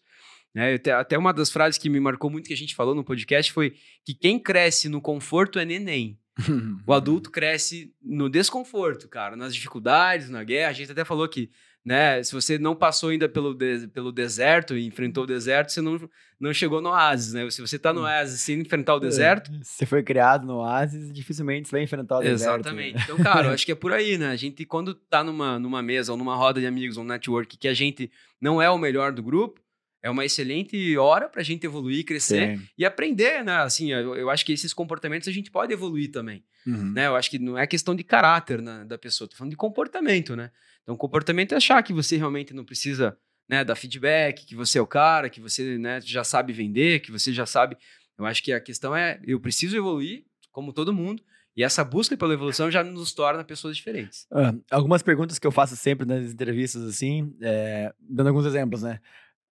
Né? Até uma das frases que me marcou muito que a gente falou no podcast foi que quem cresce no conforto é neném. [LAUGHS] O adulto cresce no desconforto, cara, nas dificuldades, na guerra. A gente até falou que, né, se você não passou ainda pelo, de- pelo deserto e enfrentou o deserto, você não, não chegou no oásis, né? Se você tá no oásis sem enfrentar o deserto, Você foi criado no Oasis, dificilmente você vai enfrentar o deserto. Exatamente. Então, cara, eu acho que é por aí, né? A gente, quando tá numa, numa mesa ou numa roda de amigos, um network, que a gente não é o melhor do grupo, é uma excelente hora pra gente evoluir, crescer Sim. e aprender, né? Assim, eu, eu acho que esses comportamentos a gente pode evoluir também, Uhum. né? Eu acho que não é questão de caráter né, da pessoa, tô falando de comportamento, né? Então, comportamento é achar que você realmente não precisa né, dar feedback, que você é o cara, que você né, já sabe vender, que você já sabe. Eu acho que a questão é, eu preciso evoluir, como todo mundo, e essa busca pela evolução já nos torna pessoas diferentes. Ah, algumas perguntas que eu faço sempre nas entrevistas, assim, é, dando alguns exemplos, né?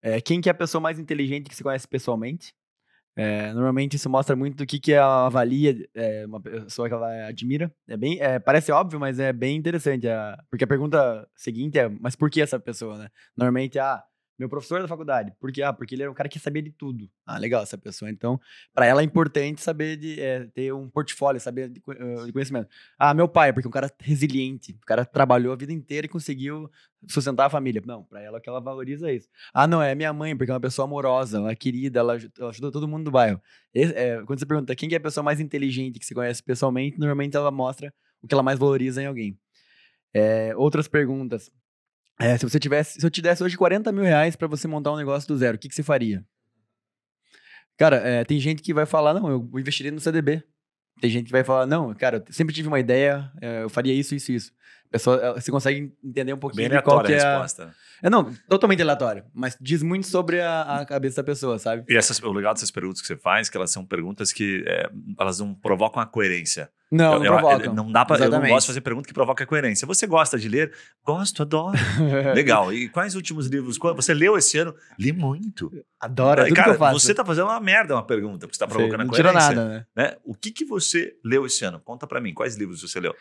É, quem que é a pessoa mais inteligente que você conhece pessoalmente? É, normalmente isso mostra muito do que, que ela avalia é, uma pessoa que ela admira. É bem, é, parece óbvio, mas é bem interessante. porque a pergunta seguinte é, mas por que essa pessoa, né? Normalmente, ah, meu professor da faculdade. Por quê? Ah, porque ele era um cara que sabia de tudo. Ah, legal essa pessoa. Então, para ela é importante saber de é, ter um portfólio, saber de, eh, de conhecimento. Ah, meu pai, porque é um cara resiliente. O cara trabalhou a vida inteira e conseguiu sustentar a família. Não, pra ela o que ela valoriza é isso. Ah, não, é minha mãe, porque é uma pessoa amorosa, ela é querida, ela, ela ajuda todo mundo do bairro. É, quando você pergunta quem que é a pessoa mais inteligente que você conhece pessoalmente, normalmente ela mostra o que ela mais valoriza em alguém. É, outras perguntas. É, se você tivesse, se eu te desse hoje 40 mil reais pra você montar um negócio do zero, o que, que você faria? Cara, é, tem gente que vai falar, não, eu investiria no CDB. Tem gente que vai falar, não, cara, eu sempre tive uma ideia, é, eu faria isso, isso, isso. Pessoa, você consegue entender um pouquinho Bem de qual que a é a... resposta. É, não, totalmente aleatório, mas diz muito sobre a, a cabeça da pessoa, sabe? E essas, o legal dessas perguntas que você faz, que elas são perguntas que é, elas não provocam a coerência. Não, eu, não eu- não dá pra, eu não gosto de fazer pergunta que provoca a coerência. Você gosta de ler? Gosto, adoro. [LAUGHS] Legal. E quais últimos livros? Você leu esse ano? Li muito. Adoro, é Cara, que eu faço. você tá fazendo uma merda uma pergunta, porque você tá provocando a não coerência. tirou nada, né? né? O que, que você leu esse ano? Conta pra mim, quais livros você leu?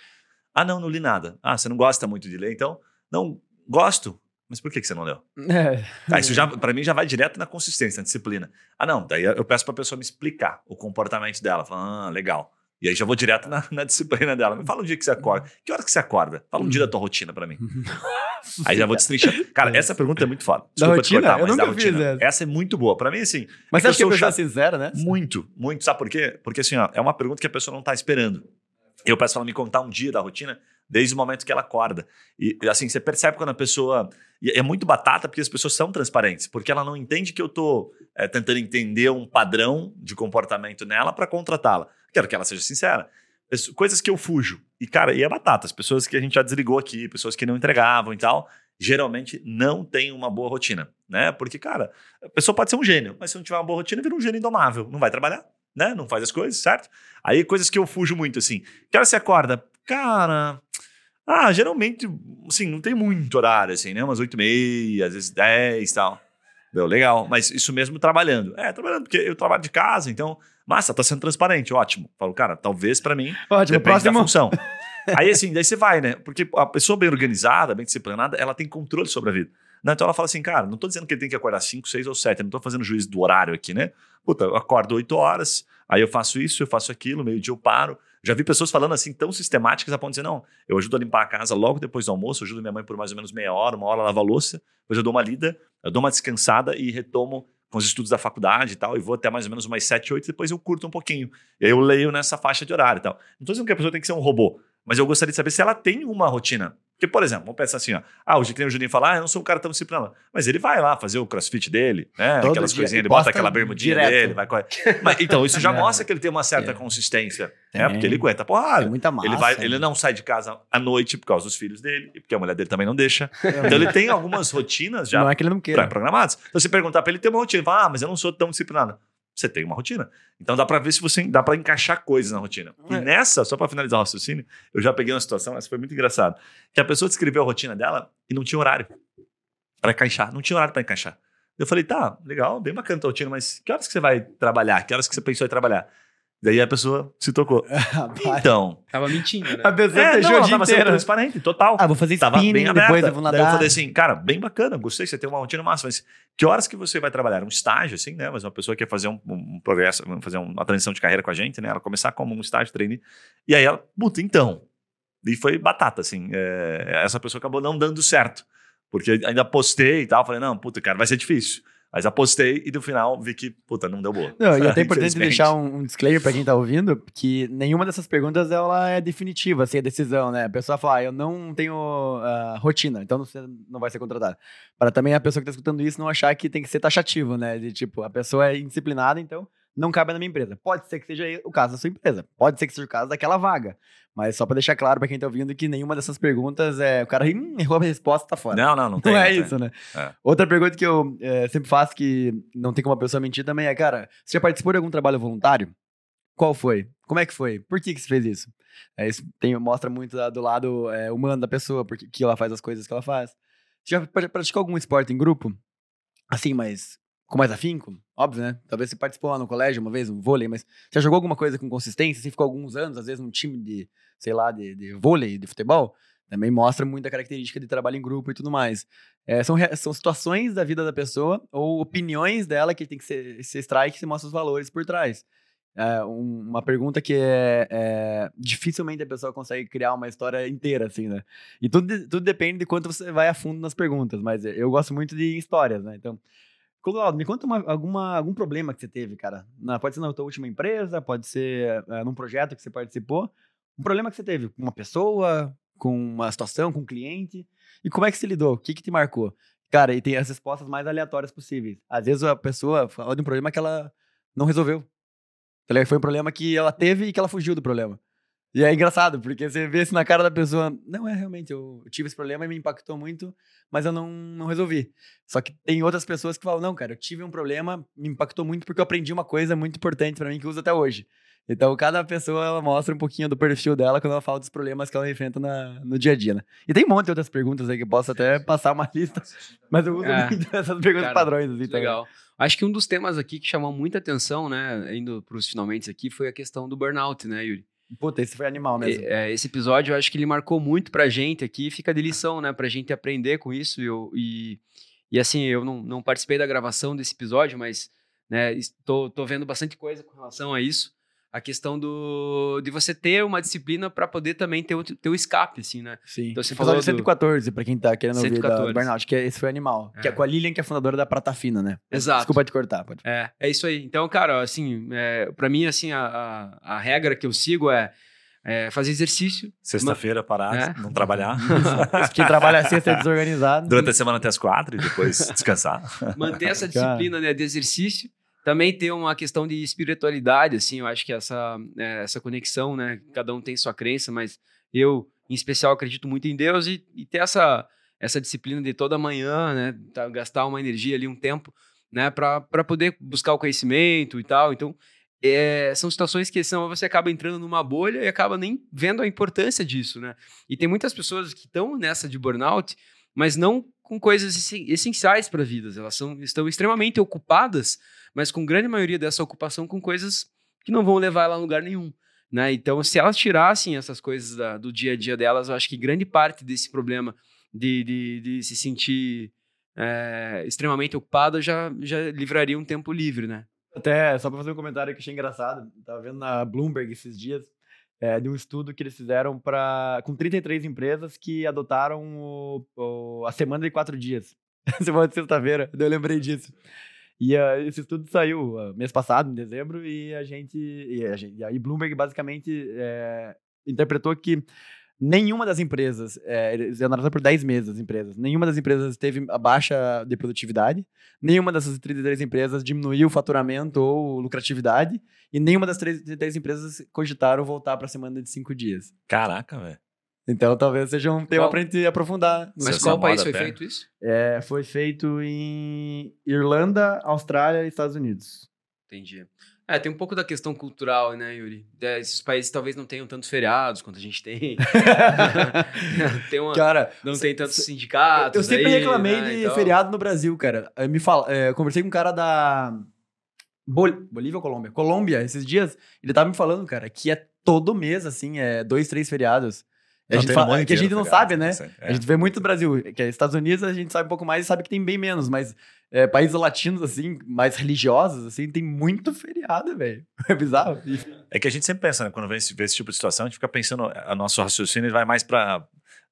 Ah, não, não li nada. Ah, você não gosta muito de ler, então? Não, gosto. Mas por que, que você não leu? É. Ah, isso já, pra mim já vai direto na consistência, na disciplina. Ah, não, daí eu peço pra pessoa me explicar o comportamento dela. Fala, ah, legal. E aí já vou direto na, na disciplina dela. Me fala um dia que você acorda. Que hora que você acorda? Fala um dia da tua rotina pra mim. Aí já vou destrinchar. Cara, essa pergunta é muito foda. Desculpa te rotina? cortar, Eu da nunca fiz rotina. essa. Essa é muito boa. Pra mim, assim, Mas É você que acha que eu a pessoa chato. sincera, né? muito, muito. Sabe por quê? Porque assim, ó, é uma pergunta que a pessoa não tá esperando. Eu peço pra ela me contar um dia da rotina desde o momento que ela acorda. E assim, você percebe quando a pessoa. E é muito batata porque as pessoas são transparentes, porque ela não entende que eu tô é, tentando entender um padrão de comportamento nela pra contratá-la. Quero que ela seja sincera. Coisas que eu fujo. E, cara, e é batata. As pessoas que a gente já desligou aqui, pessoas que não entregavam e tal, geralmente não têm uma boa rotina, né? Porque, cara, a pessoa pode ser um gênio, mas se não tiver uma boa rotina, vira um gênio indomável. Não vai trabalhar, né? Não faz as coisas, certo? Aí, coisas que eu fujo muito, assim. Que hora você acorda? Cara. Ah, geralmente, assim, não tem muito horário, assim, né? Umas oito e meia, às vezes dez e tal. Deu, legal. Mas isso mesmo trabalhando. É, trabalhando, porque eu trabalho de casa, então. Massa, tá sendo transparente, ótimo. Falo, cara, talvez pra mim Ótimo, Depende próximo. da função. [LAUGHS] Aí assim, daí você vai, né? Porque a pessoa bem organizada, bem disciplinada, ela tem controle sobre a vida. Né? Então ela fala assim, cara, não tô dizendo que ele tem que acordar 5, 6 ou 7, eu não tô fazendo juízo do horário aqui, né? Puta, eu acordo 8 horas, aí eu faço isso, eu faço aquilo, meio-dia eu paro. Já vi pessoas falando assim, tão sistemáticas, a ponto de dizer, não, eu ajudo a limpar a casa logo depois do almoço, ajudo minha mãe por mais ou menos meia hora, uma hora lava a louça, depois eu dou uma lida, eu dou uma descansada e retomo com os estudos da faculdade e tal, e vou até mais ou menos umas 7, 8, depois eu curto um pouquinho. Eu leio nessa faixa de horário e tal. Não tô dizendo que a pessoa tem que ser um robô, mas eu gostaria de saber se ela tem uma rotina. Porque, por exemplo, vamos pensar assim, ó. Ah, hoje que o Juninho fala, ah, eu não sou um cara tão disciplinado. Mas ele vai lá fazer o crossfit dele, né? Todo Aquelas coisinhas, ele bota aquela bermudinha direto. dele, vai correr. Mas, então, isso já [LAUGHS] É. mostra que ele tem uma certa É. consistência. Tem. Né? Porque ele aguenta porrada. É muita massa. Ele, vai, né? ele não sai de casa à noite por causa dos filhos dele, e porque a mulher dele também não deixa. [LAUGHS] Então ele tem algumas rotinas já Não é que ele não queira. pré-programadas. Então, você perguntar pra ele, tem uma rotina. Ele Fala, ah, mas eu não sou tão disciplinado. Você tem uma rotina. Então dá pra ver se você dá pra encaixar coisas na rotina. E É. nessa, só pra finalizar o raciocínio, eu já peguei uma situação, essa foi muito engraçada, que a pessoa descreveu a rotina dela e não tinha horário pra encaixar. Não tinha horário pra encaixar. Eu falei, tá, legal, bem bacana a tua rotina, mas que horas que você vai trabalhar? Que horas que você pensou em trabalhar? Daí a pessoa se tocou. [LAUGHS] Então. Tava mentindo, né? a pessoa É, fechou não, ela tava sendo transparente, total. Ah, vou fazer Tava spinning, bem aberta. depois eu vou Daí eu nadar. falei assim, cara, bem bacana, gostei, você tem uma rotina massa, mas que horas que você vai trabalhar? Um estágio, assim, né? Mas uma pessoa que quer fazer um, um progresso, fazer uma transição de carreira com a gente, né? Ela começar como um estágio trainee. E aí ela, puta, então. E foi batata, assim. é, essa pessoa acabou não dando certo. Porque ainda postei e tal, falei, não, puta, cara, vai ser difícil. Mas apostei e no final vi que, puta, não deu boa. Não, e é até importante deixar um, um disclaimer pra quem tá ouvindo, que nenhuma dessas perguntas ela é definitiva, assim, a decisão, né? A pessoa fala, ah, eu não tenho ah, rotina, então você não vai ser contratado. Para também a pessoa que tá escutando isso não achar que tem que ser taxativo, né? De tipo, a pessoa é indisciplinada, então não cabe na minha empresa. Pode ser que seja o caso da sua empresa, pode ser que seja o caso daquela vaga. Mas só pra deixar claro pra quem tá ouvindo que nenhuma dessas perguntas é. O cara [LAUGHS] hum, errou a resposta, tá fora. Não, não, não tem. Não é isso, né? É. Outra pergunta que eu é, sempre faço que não tem como a pessoa mentir também é, cara, você já participou de algum trabalho voluntário? Qual foi? Como é que foi? Por que, que você fez isso? É, isso tem, mostra muito da- do lado é, humano da pessoa, porque que ela faz as coisas que ela faz. Você já pra- praticou algum esporte em grupo? Assim, mas com mais afinco? Óbvio, né? Talvez você participou lá no colégio uma vez, um vôlei, mas você jogou alguma coisa com consistência? Você ficou alguns anos, às vezes, num time de, sei lá, de, de vôlei, de futebol? Também mostra muita característica de trabalho em grupo e tudo mais. É, são, são situações da vida da pessoa ou opiniões dela que tem que ser, se extrai que se mostra os valores por trás. É, um- uma pergunta que é, é, dificilmente a pessoa consegue criar uma história inteira, assim, né? E tudo, tudo depende de quanto você vai a fundo nas perguntas, mas eu gosto muito de histórias, né? Então, Clodoaldo, me conta uma- alguma, algum problema que você teve, cara. Na- pode ser na tua última empresa, pode ser é, num projeto que você participou. Um problema que você teve com uma pessoa, com uma situação, com um cliente, e como é que você lidou? O que que te marcou? Cara, e tem as respostas mais aleatórias possíveis. Às vezes a pessoa fala de um problema que ela não resolveu. Tá Foi um problema que ela teve e que ela fugiu do problema. E é engraçado, porque você vê isso na cara da pessoa, não é realmente, eu tive esse problema e me impactou muito, mas eu não, não resolvi. Só que tem outras pessoas que falam, não, cara, eu tive um problema, me impactou muito porque eu aprendi uma coisa muito importante para mim que eu uso até hoje. Então, cada pessoa ela mostra um pouquinho do perfil dela quando ela fala dos problemas que ela enfrenta na, no dia a dia, né? E tem um monte de outras perguntas aí que eu posso até passar uma [LAUGHS] lista, mas eu uso é, muito [LAUGHS] essas perguntas cara, padrões. Assim, legal. Também. Acho que um dos temas aqui que chamou muita atenção, né, indo para os finalmente aqui, foi a questão do burnout, né, Yuri? Puta, esse foi animal mesmo. É, esse episódio, eu acho que ele marcou muito pra gente aqui, fica de lição, né, pra gente aprender com isso. Eu, e, e assim, eu não, não participei da gravação desse episódio, mas né, estou, tô vendo bastante coisa com relação a isso a questão do de você ter uma disciplina para poder também ter o teu escape, assim, né? Sim. Então você falou do 114, para quem tá querendo 114. ouvir da burnout, que é, esse foi animal, é. que é com a Lilian, que é fundadora da Prata Fina, né? Exato. Desculpa te cortar, pode. É, é isso aí. Então, cara, assim, é, para mim assim a, a, a, regra que eu sigo é, é fazer exercício. Sexta-feira parar, é. não trabalhar. Quem trabalha sexta é desorganizado. Durante a semana até as quatro e depois descansar. Manter essa disciplina né, de exercício também tem uma questão de espiritualidade, assim, eu acho que essa, é, essa conexão, né? Cada um tem sua crença, mas eu, em especial, acredito muito em Deus e, e ter essa, essa disciplina de toda manhã, né? Tá, gastar uma energia ali, um tempo, né? Para poder buscar o conhecimento e tal. Então, é, são situações que são, você acaba entrando numa bolha e acaba nem vendo a importância disso, né? E tem muitas pessoas que estão nessa de burnout, mas não com coisas essenciais para a vida. Elas são, estão extremamente ocupadas mas com grande maioria dessa ocupação com coisas que não vão levar ela a lugar nenhum. Né? Então, se elas tirassem essas coisas da, do dia a dia delas, eu acho que grande parte desse problema de, de, de se sentir é, extremamente ocupada já, já livraria um tempo livre, né? Até, só para fazer um comentário que achei engraçado, estava vendo na Bloomberg esses dias, é, de um estudo que eles fizeram para com 33 empresas que adotaram o, o, a semana de quatro dias. [LAUGHS] semana de sexta-feira, eu lembrei disso. E uh, esse estudo saiu uh, mês passado, em dezembro, e a gente. E, a gente, e aí Bloomberg basicamente é, interpretou que nenhuma das empresas, é, eles analisaram por 10 meses as empresas, nenhuma das empresas teve a baixa de produtividade, nenhuma dessas 33 empresas diminuiu o faturamento ou lucratividade, e nenhuma das 33 empresas cogitaram voltar para a semana de 5 dias. Caraca, velho. Então talvez seja um tema para a gente aprofundar. Mas qual país foi até? feito isso? É, foi feito em Irlanda, Austrália e Estados Unidos. Entendi. É, tem um pouco da questão cultural, né, Yuri? É, esses países talvez não tenham tantos feriados quanto a gente tem. [LAUGHS] tem uma, cara, não tem tantos sindicatos. Eu sempre aí, reclamei né, de então... feriado no Brasil, cara. Eu me fala, é, eu conversei com um cara da Bol... Bolívia ou Colômbia? Colômbia, esses dias, ele tava me falando, cara, que é todo mês, assim, é dois, três feriados. A gente fala, que a gente não sabe, né? É. A gente vê muito no Brasil, que é Estados Unidos a gente sabe um pouco mais e sabe que tem bem menos, mas é, países latinos, assim, mais religiosos, assim, tem muito feriado, velho. [LAUGHS] É bizarro. É que a gente sempre pensa, né? Quando vê esse, vê esse tipo de situação, a gente fica pensando, a nosso raciocínio vai mais para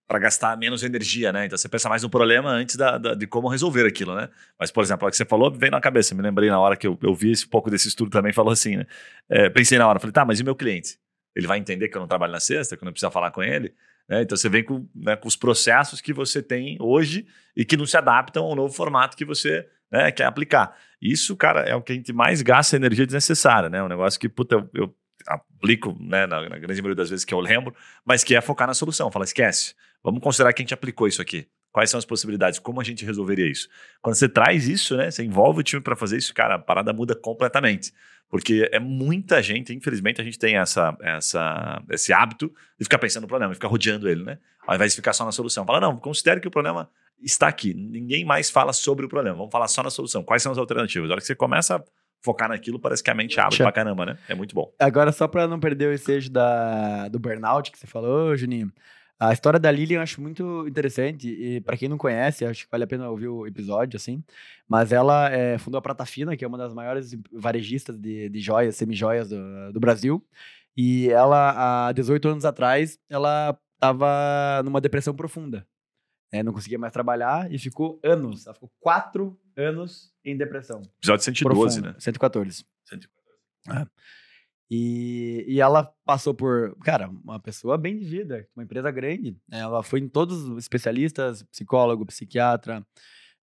para gastar menos energia, né? Então você pensa mais no problema antes da, da, de como resolver aquilo, né? Mas, por exemplo, o que você falou veio na cabeça. Me lembrei na hora que eu, eu vi esse pouco desse estudo também, falou assim, né? É, pensei na hora, falei, tá, mas e meu cliente? Ele vai entender que eu não trabalho na sexta, que eu não preciso falar com ele? Né? Então você vem com, né, com, os processos que você tem hoje e que não se adaptam ao novo formato que você né, quer aplicar. Isso, cara, é o que a gente mais gasta energia desnecessária, né? Um negócio que, puta, eu, eu aplico, né, na, na, grande maioria das vezes que eu lembro, mas que é focar na solução. Fala, esquece. Vamos considerar que a gente aplicou isso aqui. Quais são as possibilidades? Como a gente resolveria isso? Quando você traz isso, né? Você envolve o time para fazer isso, cara, a parada muda completamente. Porque é muita gente, infelizmente, a gente tem essa, essa, esse hábito de ficar pensando no problema, de ficar rodeando ele, né? Ao invés de ficar só na solução. Fala, não, considere que o problema está aqui. Ninguém mais fala sobre o problema. Vamos falar só na solução. Quais são as alternativas? A hora que você começa a focar naquilo, parece que a mente abre pra caramba, né? É muito bom. Agora, só para não perder o ensejo da, do burnout que você falou, Juninho. A história da Lilian eu acho muito interessante e para quem não conhece, acho que vale a pena ouvir o episódio, assim. Mas ela é, fundou a Prata Fina, que é uma das maiores varejistas de, de joias, semi-joias do, do Brasil. E ela, há 18 anos atrás, ela estava numa depressão profunda. É, não conseguia mais trabalhar e ficou anos. Ela ficou quatro anos em depressão. Episódio 112, profunda, né? 114. 114. É. E, e ela passou por, cara, uma pessoa bem de vida, uma empresa grande. Ela foi em todos os especialistas, psicólogo, psiquiatra,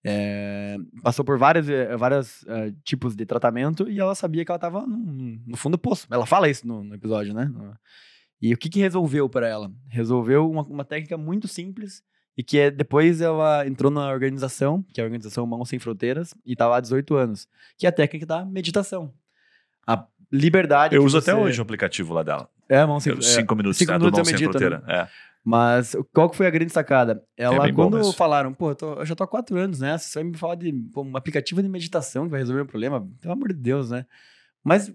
é, passou por vários, vários uh, tipos de tratamento e ela sabia que ela estava no, no, fundo do poço. Ela fala isso no, no episódio, né? E o que, que resolveu para ela? Resolveu uma, uma técnica muito simples e que é, depois ela entrou na organização, que é a Organização Mãos Sem Fronteiras, e estava há 18 anos, que é a técnica da meditação. A liberdade. Eu uso você... até hoje o aplicativo lá dela. É, Mãos Sem Fronteiras. Cinco minutos, cinco né, minutos do Mãos Sem Fronteira. Né? É. Mas qual que foi a grande sacada? Ela, é quando falaram, pô, eu, tô, eu, já tô há quatro anos nessa, você vai me falar de pô, um aplicativo de meditação que vai resolver o um problema? Pelo amor de Deus, né? Mas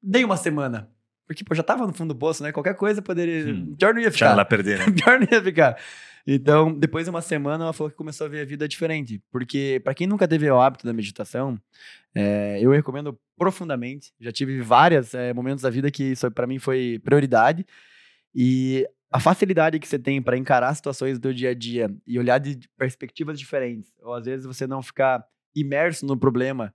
dei uma semana. Porque, pô, já tava no fundo do poço, né? Qualquer coisa poderia. Hum, pior não ia ficar. Já lá perder, né? [LAUGHS] pior não ia ficar. Então, depois de uma semana, ela falou que começou a ver a vida diferente. Porque, para quem nunca teve o hábito da meditação, é, eu recomendo profundamente. Já tive vários é, momentos da vida que isso para mim foi prioridade. E a facilidade que você tem para encarar situações do dia a dia e olhar de perspectivas diferentes, ou às vezes você não ficar imerso no problema,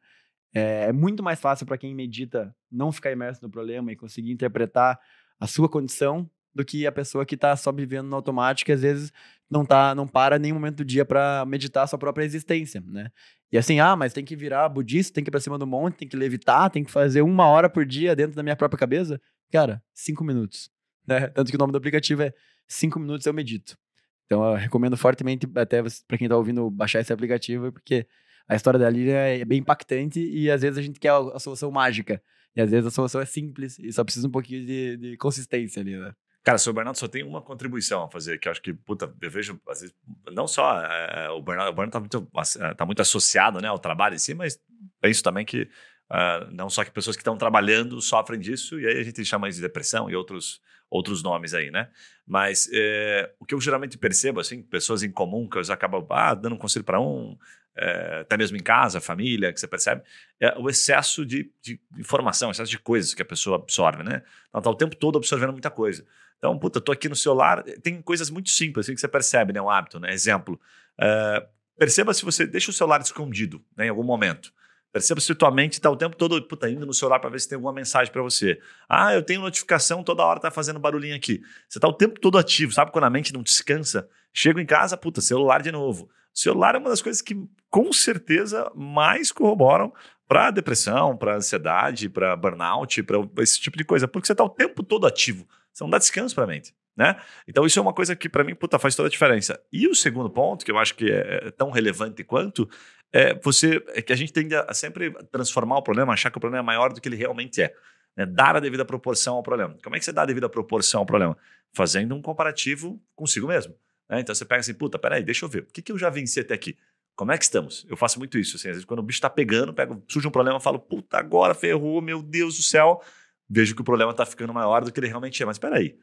é, é muito mais fácil para quem medita não ficar imerso no problema e conseguir interpretar a sua condição do que a pessoa que está só vivendo no automático e às vezes não tá, não para nenhum momento do dia para meditar a sua própria existência, né? E assim, ah, mas tem que virar budista, tem que ir para cima do monte, tem que levitar, tem que fazer uma hora por dia dentro da minha própria cabeça. Cara, cinco minutos. [LAUGHS] Né? Tanto que o nome do aplicativo é 5 minutos eu medito. Então eu recomendo fortemente até para quem está ouvindo baixar esse aplicativo, porque a história da Lília é bem impactante e às vezes a gente quer a, solução mágica. E às vezes a solução é simples e só precisa um pouquinho de, de consistência ali, né? Cara, o burnout só tem uma contribuição a fazer, que eu acho que, puta, eu vejo, às vezes, não só é, o burnout, o burnout tá muito, tá muito associado né, ao trabalho em si, mas penso também que uh, não só que pessoas que estão trabalhando sofrem disso, e aí a gente chama isso de depressão e outros outros nomes aí, né? Mas é, o que eu geralmente percebo, assim, pessoas em comum que eu acabam ah, dando um conselho para um, é, até mesmo em casa, família, que você percebe, é o excesso de, de informação, excesso de coisas que a pessoa absorve, né? Então tá o tempo todo absorvendo muita coisa. Então, puta, tô aqui no celular, tem coisas muito simples assim, que você percebe, né? Um hábito, né? Exemplo, é, perceba se você deixa o celular escondido né, em algum momento. Perceba se tua mente está o tempo todo puta, indo no celular para ver se tem alguma mensagem para você. Ah, eu tenho notificação, toda hora tá fazendo barulhinho aqui. Você está o tempo todo ativo, sabe quando a mente não descansa? Chego em casa, puta, celular de novo. Celular é uma das coisas que com certeza mais corroboram para depressão, para ansiedade, para burnout, para esse tipo de coisa, porque você está o tempo todo ativo. Você não dá descanso para a mente. Né? Então isso é uma coisa que para mim puta, faz toda a diferença. E o segundo ponto, que eu acho que é, é tão relevante quanto, é você é que a gente tende a sempre transformar o problema, achar que o problema é maior do que ele realmente é. Né? Dar a devida proporção ao problema. Como é que você dá a devida proporção ao problema? Fazendo um comparativo consigo mesmo. Né? Então você pega assim, puta, peraí, deixa eu ver, o que, que eu já venci até aqui? Como é que estamos? Eu faço muito isso. Assim, às vezes, quando o bicho está pegando, pego, surge um problema, eu falo, puta, agora ferrou, meu Deus do céu. Vejo que o problema está ficando maior do que ele realmente é. Mas peraí,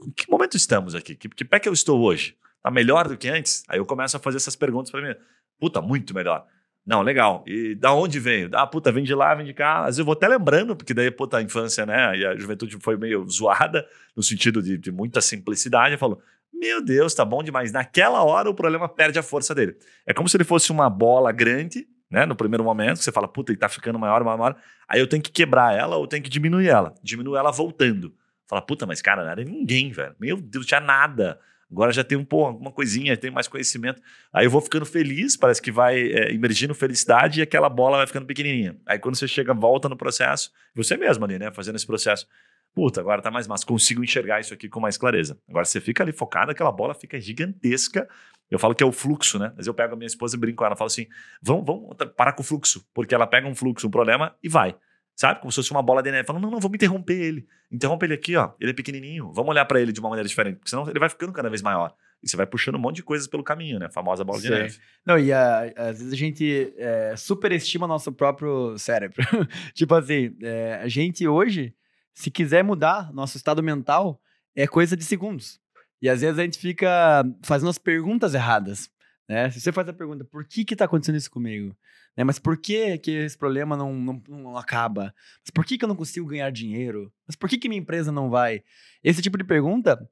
em que momento estamos aqui? Que, que pé que eu estou hoje? Tá melhor do que antes? Aí eu começo a fazer essas perguntas para mim. Puta, muito melhor. Não, legal. E da onde veio? Ah, puta, vem de lá, vem de cá. Às vezes eu vou até lembrando, porque daí, puta, a infância, né? E a juventude foi meio zoada, no sentido de, de muita simplicidade. Eu falo, meu Deus, tá bom demais. Naquela hora o problema perde a força dele. É como se ele fosse uma bola grande, né? No primeiro momento, você fala, puta, ele tá ficando maior, maior, maior. Aí eu tenho que quebrar ela ou tenho que diminuir ela. Diminuir ela voltando. Fala, puta, mas cara, não era ninguém, velho. Meu Deus, tinha nada. Agora já tem um, pô, alguma coisinha, tem mais conhecimento. Aí eu vou ficando feliz, parece que vai é, emergindo felicidade e aquela bola vai ficando pequenininha. Aí quando você chega, volta no processo, você mesmo ali, né, fazendo esse processo. Puta, agora tá mais massa, consigo enxergar isso aqui com mais clareza. Agora você fica ali focado, aquela bola fica gigantesca. Eu falo que é o fluxo, né? Mas eu pego a minha esposa e brinco com ela, falo assim: vamos, vamos parar com o fluxo, porque ela pega um fluxo, um problema e vai. Sabe? Como se fosse uma bola de neve. Falando, não, não, vamos interromper ele. Interrompe ele aqui, ó. Ele é pequenininho. Vamos olhar para ele de uma maneira diferente, porque senão ele vai ficando cada vez maior. E você vai puxando um monte de coisas pelo caminho, né? A famosa bola Sim. de neve. Não, e a, às vezes a gente é, superestima nosso próprio cérebro. [LAUGHS] tipo assim, é, a gente hoje, se quiser mudar nosso estado mental, é coisa de segundos. E às vezes a gente fica fazendo as perguntas erradas. Né? Se você faz a pergunta, por que que tá acontecendo isso comigo? Né? Mas por que que esse problema não, não, não acaba? Mas por que que eu não consigo ganhar dinheiro? Mas por que que minha empresa não vai? Esse tipo de pergunta,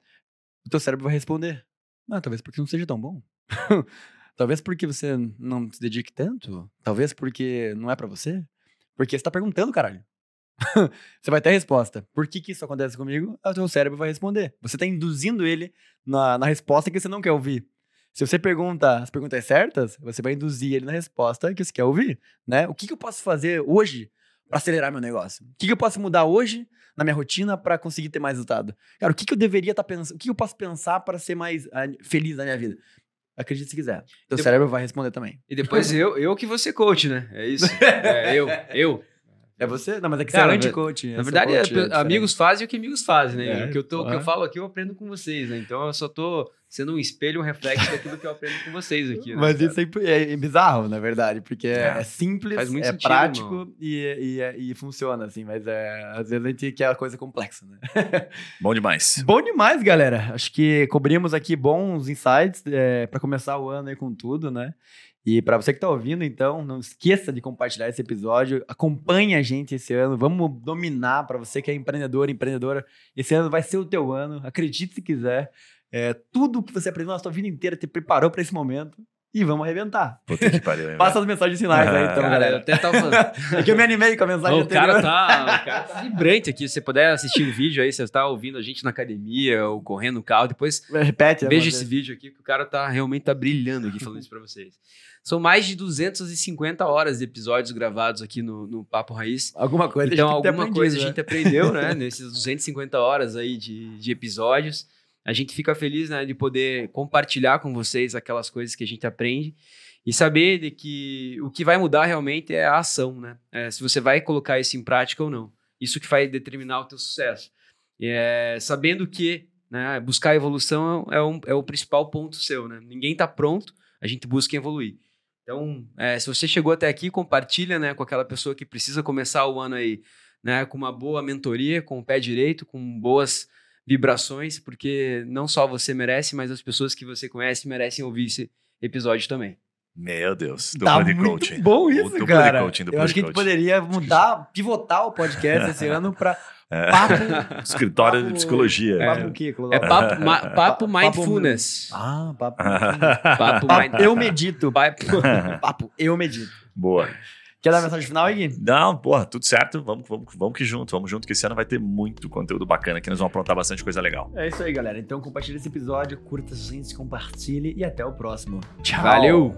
o teu cérebro vai responder. Ah, talvez porque não seja tão bom. [LAUGHS] talvez porque você não se dedique tanto. Talvez porque não é para você. Porque você tá perguntando, caralho. [LAUGHS] você vai ter a resposta. Por que, que isso acontece comigo? O seu cérebro vai responder. Você está induzindo ele na, na resposta que você não quer ouvir. Se você pergunta as perguntas certas, você vai induzir ele na resposta que você quer ouvir, né? O que, que eu posso fazer hoje para acelerar meu negócio? O que, que eu posso mudar hoje na minha rotina para conseguir ter mais resultado? Cara, o que, que eu deveria estar tá pensando? O que, que eu posso pensar para ser mais uh, feliz na minha vida? Acredite se quiser. Teu cérebro vai responder também. E depois [LAUGHS] eu, eu que vou ser coach, né? É isso. [LAUGHS] É, eu, eu. É você? Não, mas é que Cara, você é anti-coach. Na verdade, coach, é, amigos fazem o que amigos fazem, né? É, o, que eu tô, o que eu falo aqui, eu aprendo com vocês, né? Então eu só tô sendo um espelho, um reflexo daquilo que eu aprendo com vocês aqui. Né, mas isso é, é, bizarro, na verdade, porque é, é simples, é sentido, prático e, e, e, funciona, assim, mas é, às vezes a gente quer a coisa complexa, né? [LAUGHS] Bom demais. Bom demais, galera. Acho que cobrimos aqui bons insights é, para começar o ano aí com tudo, né? E para você que está ouvindo, então, não esqueça de compartilhar esse episódio. Acompanhe a gente esse ano. Vamos dominar para você que é empreendedor, empreendedora. Esse ano vai ser o teu ano. Acredite se quiser. É, tudo que você aprendeu na sua vida inteira te preparou para esse momento. E vamos arrebentar. Puta que pariu, [LAUGHS] Passa as mensagens finais aí, então, cara, galera. Eu até tava... [LAUGHS] é que eu me animei com a mensagem o Cara tá, [LAUGHS] o cara tá vibrante aqui. Se você puder assistir o um vídeo aí, você está ouvindo a gente na academia ou correndo no carro, depois Repete, veja esse vídeo aqui, que o cara tá realmente tá brilhando aqui falando isso para vocês. São mais de 250 horas de episódios gravados aqui no, no Papo Raiz. Alguma coisa Então, alguma coisa né? a gente aprendeu, né? Nesses 250 horas aí de, de episódios. A gente fica feliz, né? De poder compartilhar com vocês aquelas coisas que a gente aprende e saber de que o que vai mudar realmente é a ação, né? É, se você vai colocar isso em prática ou não. Isso que vai determinar o teu sucesso. É, sabendo que né, buscar evolução é, um, é o principal ponto seu, né? Ninguém está pronto, a gente busca evoluir. Então, é, se você chegou até aqui, compartilha né, com aquela pessoa que precisa começar o ano aí né, com uma boa mentoria, com o pé direito, com boas vibrações, porque não só você merece, mas as pessoas que você conhece merecem ouvir esse episódio também. Meu Deus, dupla tá de muito coaching. bom isso, o cara. Coaching, Eu acho que a gente poderia mudar, pivotar o podcast [LAUGHS] esse ano para é. Papo. [LAUGHS] Escritório papo, de psicologia. É, papo? É papo, ma, papo mindfulness. Ah, papo [LAUGHS] Papo, papo Eu medito. Papo, papo eu medito. Boa. Quer dar mensagem final aí, Gui? Não, porra, tudo certo. Vamos, vamos, vamos que junto. Vamos junto, que esse ano vai ter muito conteúdo bacana aqui. Nós vamos aprontar bastante coisa legal. É isso aí, galera. Então compartilhe esse episódio, curta, gente, compartilhe e até o próximo. Tchau. Valeu!